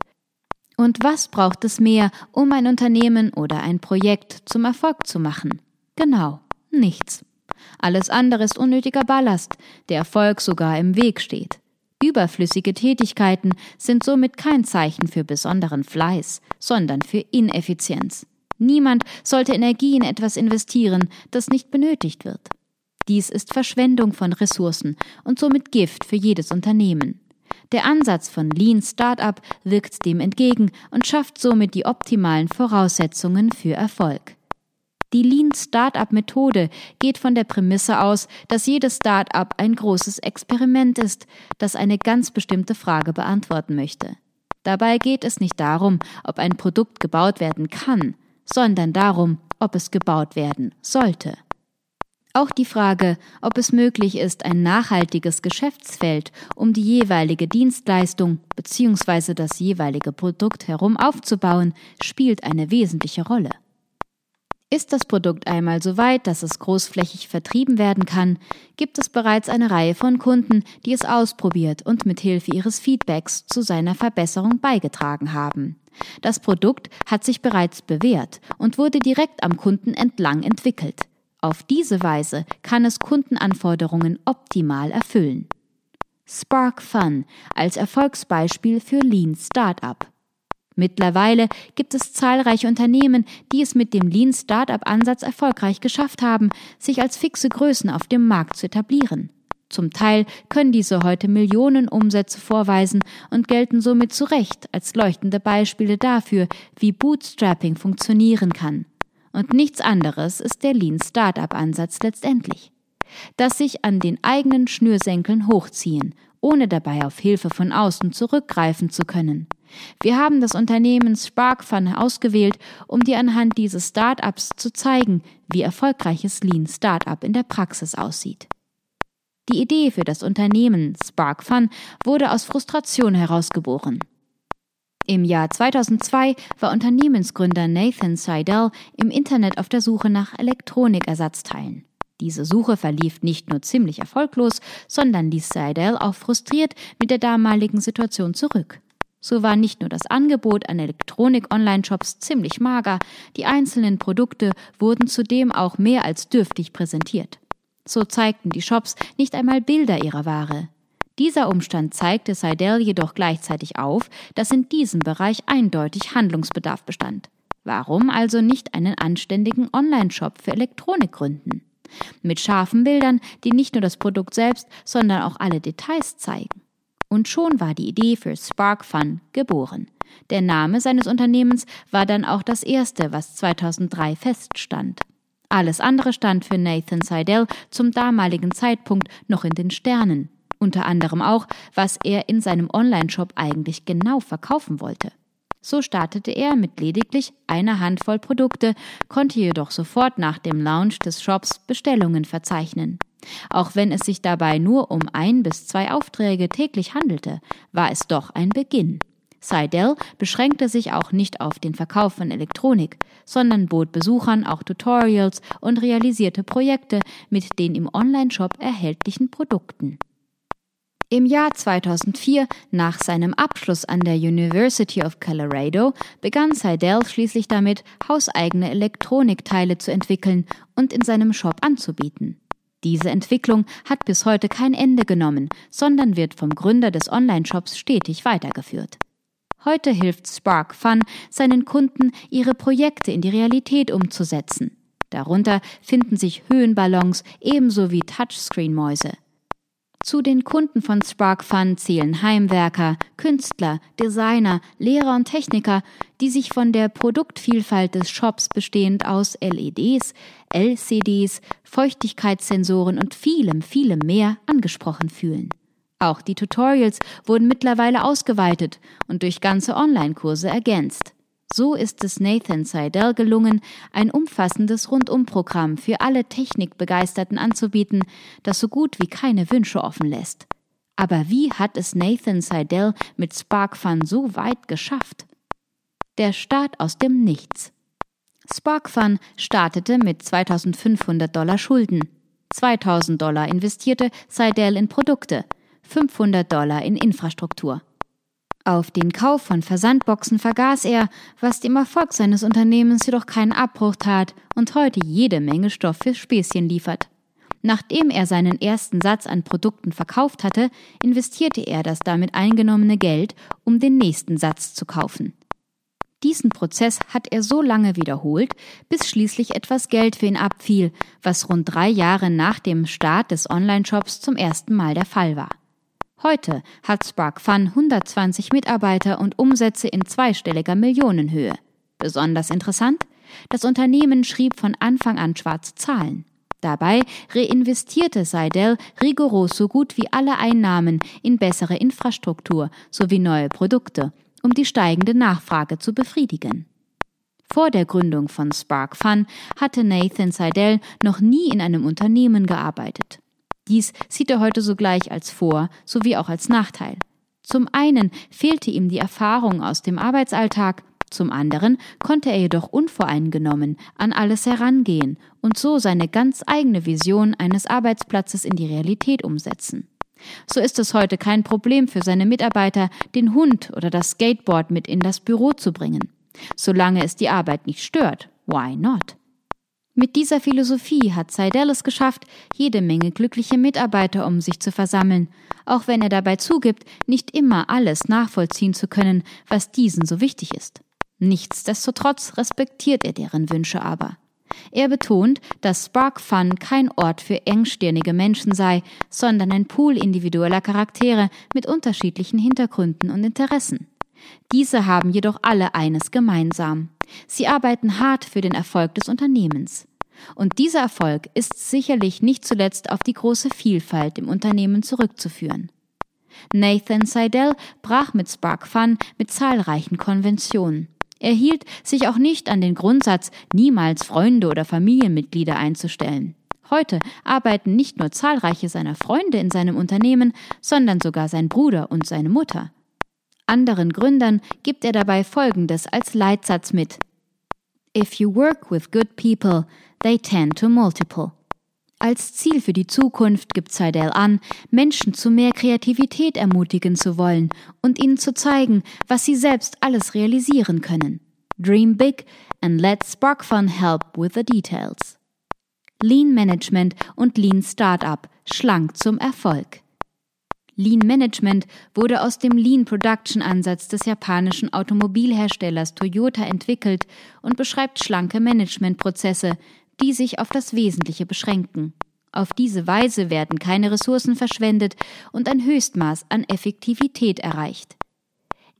Und was braucht es mehr, um ein Unternehmen oder ein Projekt zum Erfolg zu machen? Genau, nichts. Alles andere ist unnötiger Ballast, der Erfolg sogar im Weg steht. Überflüssige Tätigkeiten sind somit kein Zeichen für besonderen Fleiß, sondern für Ineffizienz. Niemand sollte Energie in etwas investieren, das nicht benötigt wird. Dies ist Verschwendung von Ressourcen und somit Gift für jedes Unternehmen. Der Ansatz von Lean Startup wirkt dem entgegen und schafft somit die optimalen Voraussetzungen für Erfolg. Die Lean Startup Methode geht von der Prämisse aus, dass jedes Startup ein großes Experiment ist, das eine ganz bestimmte Frage beantworten möchte. Dabei geht es nicht darum, ob ein Produkt gebaut werden kann, sondern darum, ob es gebaut werden sollte. Auch die Frage, ob es möglich ist, ein nachhaltiges Geschäftsfeld um die jeweilige Dienstleistung bzw. das jeweilige Produkt herum aufzubauen, spielt eine wesentliche Rolle. Ist das Produkt einmal so weit, dass es großflächig vertrieben werden kann, gibt es bereits eine Reihe von Kunden, die es ausprobiert und mit Hilfe ihres Feedbacks zu seiner Verbesserung beigetragen haben. Das Produkt hat sich bereits bewährt und wurde direkt am Kunden entlang entwickelt. Auf diese Weise kann es Kundenanforderungen optimal erfüllen. Spark Fun als Erfolgsbeispiel für Lean Startup. Mittlerweile gibt es zahlreiche Unternehmen, die es mit dem Lean Startup Ansatz erfolgreich geschafft haben, sich als fixe Größen auf dem Markt zu etablieren. Zum Teil können diese heute Millionen Umsätze vorweisen und gelten somit zu Recht als leuchtende Beispiele dafür, wie Bootstrapping funktionieren kann. Und nichts anderes ist der Lean Startup Ansatz letztendlich. Das sich an den eigenen Schnürsenkeln hochziehen, ohne dabei auf Hilfe von außen zurückgreifen zu können. Wir haben das Unternehmen SparkFun ausgewählt, um dir anhand dieses Startups zu zeigen, wie erfolgreiches Lean Startup in der Praxis aussieht. Die Idee für das Unternehmen SparkFun wurde aus Frustration herausgeboren. Im Jahr 2002 war Unternehmensgründer Nathan Seidel im Internet auf der Suche nach Elektronikersatzteilen. Diese Suche verlief nicht nur ziemlich erfolglos, sondern ließ Seidel auch frustriert mit der damaligen Situation zurück. So war nicht nur das Angebot an Elektronik-Online-Shops ziemlich mager, die einzelnen Produkte wurden zudem auch mehr als dürftig präsentiert. So zeigten die Shops nicht einmal Bilder ihrer Ware. Dieser Umstand zeigte Seidel jedoch gleichzeitig auf, dass in diesem Bereich eindeutig Handlungsbedarf bestand. Warum also nicht einen anständigen Online-Shop für Elektronik gründen? Mit scharfen Bildern, die nicht nur das Produkt selbst, sondern auch alle Details zeigen. Und schon war die Idee für Spark Fun geboren. Der Name seines Unternehmens war dann auch das erste, was 2003 feststand. Alles andere stand für Nathan Seidel zum damaligen Zeitpunkt noch in den Sternen. Unter anderem auch, was er in seinem Online-Shop eigentlich genau verkaufen wollte. So startete er mit lediglich einer Handvoll Produkte, konnte jedoch sofort nach dem Launch des Shops Bestellungen verzeichnen. Auch wenn es sich dabei nur um ein bis zwei Aufträge täglich handelte, war es doch ein Beginn. Seidel beschränkte sich auch nicht auf den Verkauf von Elektronik, sondern bot Besuchern auch Tutorials und realisierte Projekte mit den im Onlineshop erhältlichen Produkten. Im Jahr 2004, nach seinem Abschluss an der University of Colorado, begann Seidel schließlich damit, hauseigene Elektronikteile zu entwickeln und in seinem Shop anzubieten. Diese Entwicklung hat bis heute kein Ende genommen, sondern wird vom Gründer des Online-Shops stetig weitergeführt. Heute hilft Spark Fun seinen Kunden, ihre Projekte in die Realität umzusetzen. Darunter finden sich Höhenballons ebenso wie Touchscreen-Mäuse. Zu den Kunden von Spark Fun zählen Heimwerker, Künstler, Designer, Lehrer und Techniker, die sich von der Produktvielfalt des Shops bestehend aus LEDs, LCDs, Feuchtigkeitssensoren und vielem, vielem mehr angesprochen fühlen. Auch die Tutorials wurden mittlerweile ausgeweitet und durch ganze Online-Kurse ergänzt. So ist es Nathan Seidel gelungen, ein umfassendes Rundumprogramm für alle Technikbegeisterten anzubieten, das so gut wie keine Wünsche offen lässt. Aber wie hat es Nathan Seidel mit SparkFun so weit geschafft? Der Start aus dem Nichts. SparkFun startete mit 2500 Dollar Schulden. 2000 Dollar investierte Seidel in Produkte, 500 Dollar in Infrastruktur. Auf den Kauf von Versandboxen vergaß er, was dem Erfolg seines Unternehmens jedoch keinen Abbruch tat und heute jede Menge Stoff für Späßchen liefert. Nachdem er seinen ersten Satz an Produkten verkauft hatte, investierte er das damit eingenommene Geld, um den nächsten Satz zu kaufen. Diesen Prozess hat er so lange wiederholt, bis schließlich etwas Geld für ihn abfiel, was rund drei Jahre nach dem Start des Online-Shops zum ersten Mal der Fall war. Heute hat Spark Fun 120 Mitarbeiter und Umsätze in zweistelliger Millionenhöhe. Besonders interessant? Das Unternehmen schrieb von Anfang an schwarze Zahlen. Dabei reinvestierte Seidel rigoros so gut wie alle Einnahmen in bessere Infrastruktur sowie neue Produkte um die steigende Nachfrage zu befriedigen. Vor der Gründung von Spark Fun hatte Nathan Seidel noch nie in einem Unternehmen gearbeitet. Dies sieht er heute sogleich als Vor- sowie auch als Nachteil. Zum einen fehlte ihm die Erfahrung aus dem Arbeitsalltag, zum anderen konnte er jedoch unvoreingenommen an alles herangehen und so seine ganz eigene Vision eines Arbeitsplatzes in die Realität umsetzen. So ist es heute kein Problem für seine Mitarbeiter, den Hund oder das Skateboard mit in das Büro zu bringen. Solange es die Arbeit nicht stört, why not? Mit dieser Philosophie hat Seidel es geschafft, jede Menge glückliche Mitarbeiter um sich zu versammeln, auch wenn er dabei zugibt, nicht immer alles nachvollziehen zu können, was diesen so wichtig ist. Nichtsdestotrotz respektiert er deren Wünsche aber. Er betont, dass Spark Fun kein Ort für engstirnige Menschen sei, sondern ein Pool individueller Charaktere mit unterschiedlichen Hintergründen und Interessen. Diese haben jedoch alle eines gemeinsam. Sie arbeiten hart für den Erfolg des Unternehmens. Und dieser Erfolg ist sicherlich nicht zuletzt auf die große Vielfalt im Unternehmen zurückzuführen. Nathan Seidel brach mit Spark Fun mit zahlreichen Konventionen. Er hielt sich auch nicht an den Grundsatz, niemals Freunde oder Familienmitglieder einzustellen. Heute arbeiten nicht nur zahlreiche seiner Freunde in seinem Unternehmen, sondern sogar sein Bruder und seine Mutter. Anderen Gründern gibt er dabei Folgendes als Leitsatz mit. If you work with good people, they tend to multiple. Als Ziel für die Zukunft gibt Seidel an, Menschen zu mehr Kreativität ermutigen zu wollen und ihnen zu zeigen, was sie selbst alles realisieren können. Dream big and let SparkFun help with the details. Lean Management und Lean Startup schlank zum Erfolg. Lean Management wurde aus dem Lean Production Ansatz des japanischen Automobilherstellers Toyota entwickelt und beschreibt schlanke Managementprozesse, die sich auf das Wesentliche beschränken. Auf diese Weise werden keine Ressourcen verschwendet und ein Höchstmaß an Effektivität erreicht.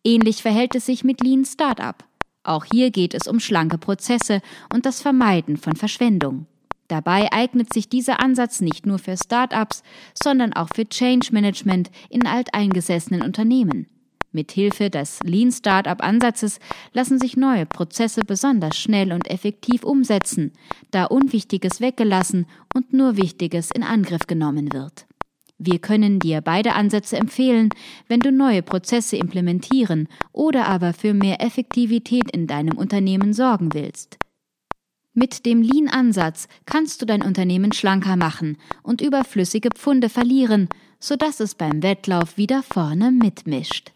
Ähnlich verhält es sich mit Lean Startup. Auch hier geht es um schlanke Prozesse und das Vermeiden von Verschwendung. Dabei eignet sich dieser Ansatz nicht nur für Startups, sondern auch für Change Management in alteingesessenen Unternehmen. Mithilfe des Lean Startup Ansatzes lassen sich neue Prozesse besonders schnell und effektiv umsetzen, da Unwichtiges weggelassen und nur Wichtiges in Angriff genommen wird. Wir können dir beide Ansätze empfehlen, wenn du neue Prozesse implementieren oder aber für mehr Effektivität in deinem Unternehmen sorgen willst. Mit dem Lean-Ansatz kannst du dein Unternehmen schlanker machen und überflüssige Pfunde verlieren, sodass es beim Wettlauf wieder vorne mitmischt.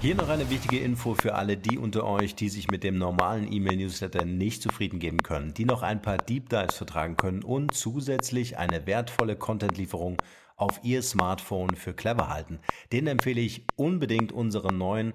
Hier noch eine wichtige Info für alle die unter euch, die sich mit dem normalen E-Mail-Newsletter nicht zufrieden geben können, die noch ein paar Deep Dives vertragen können und zusätzlich eine wertvolle Content-Lieferung auf Ihr Smartphone für clever halten. Den empfehle ich unbedingt unseren neuen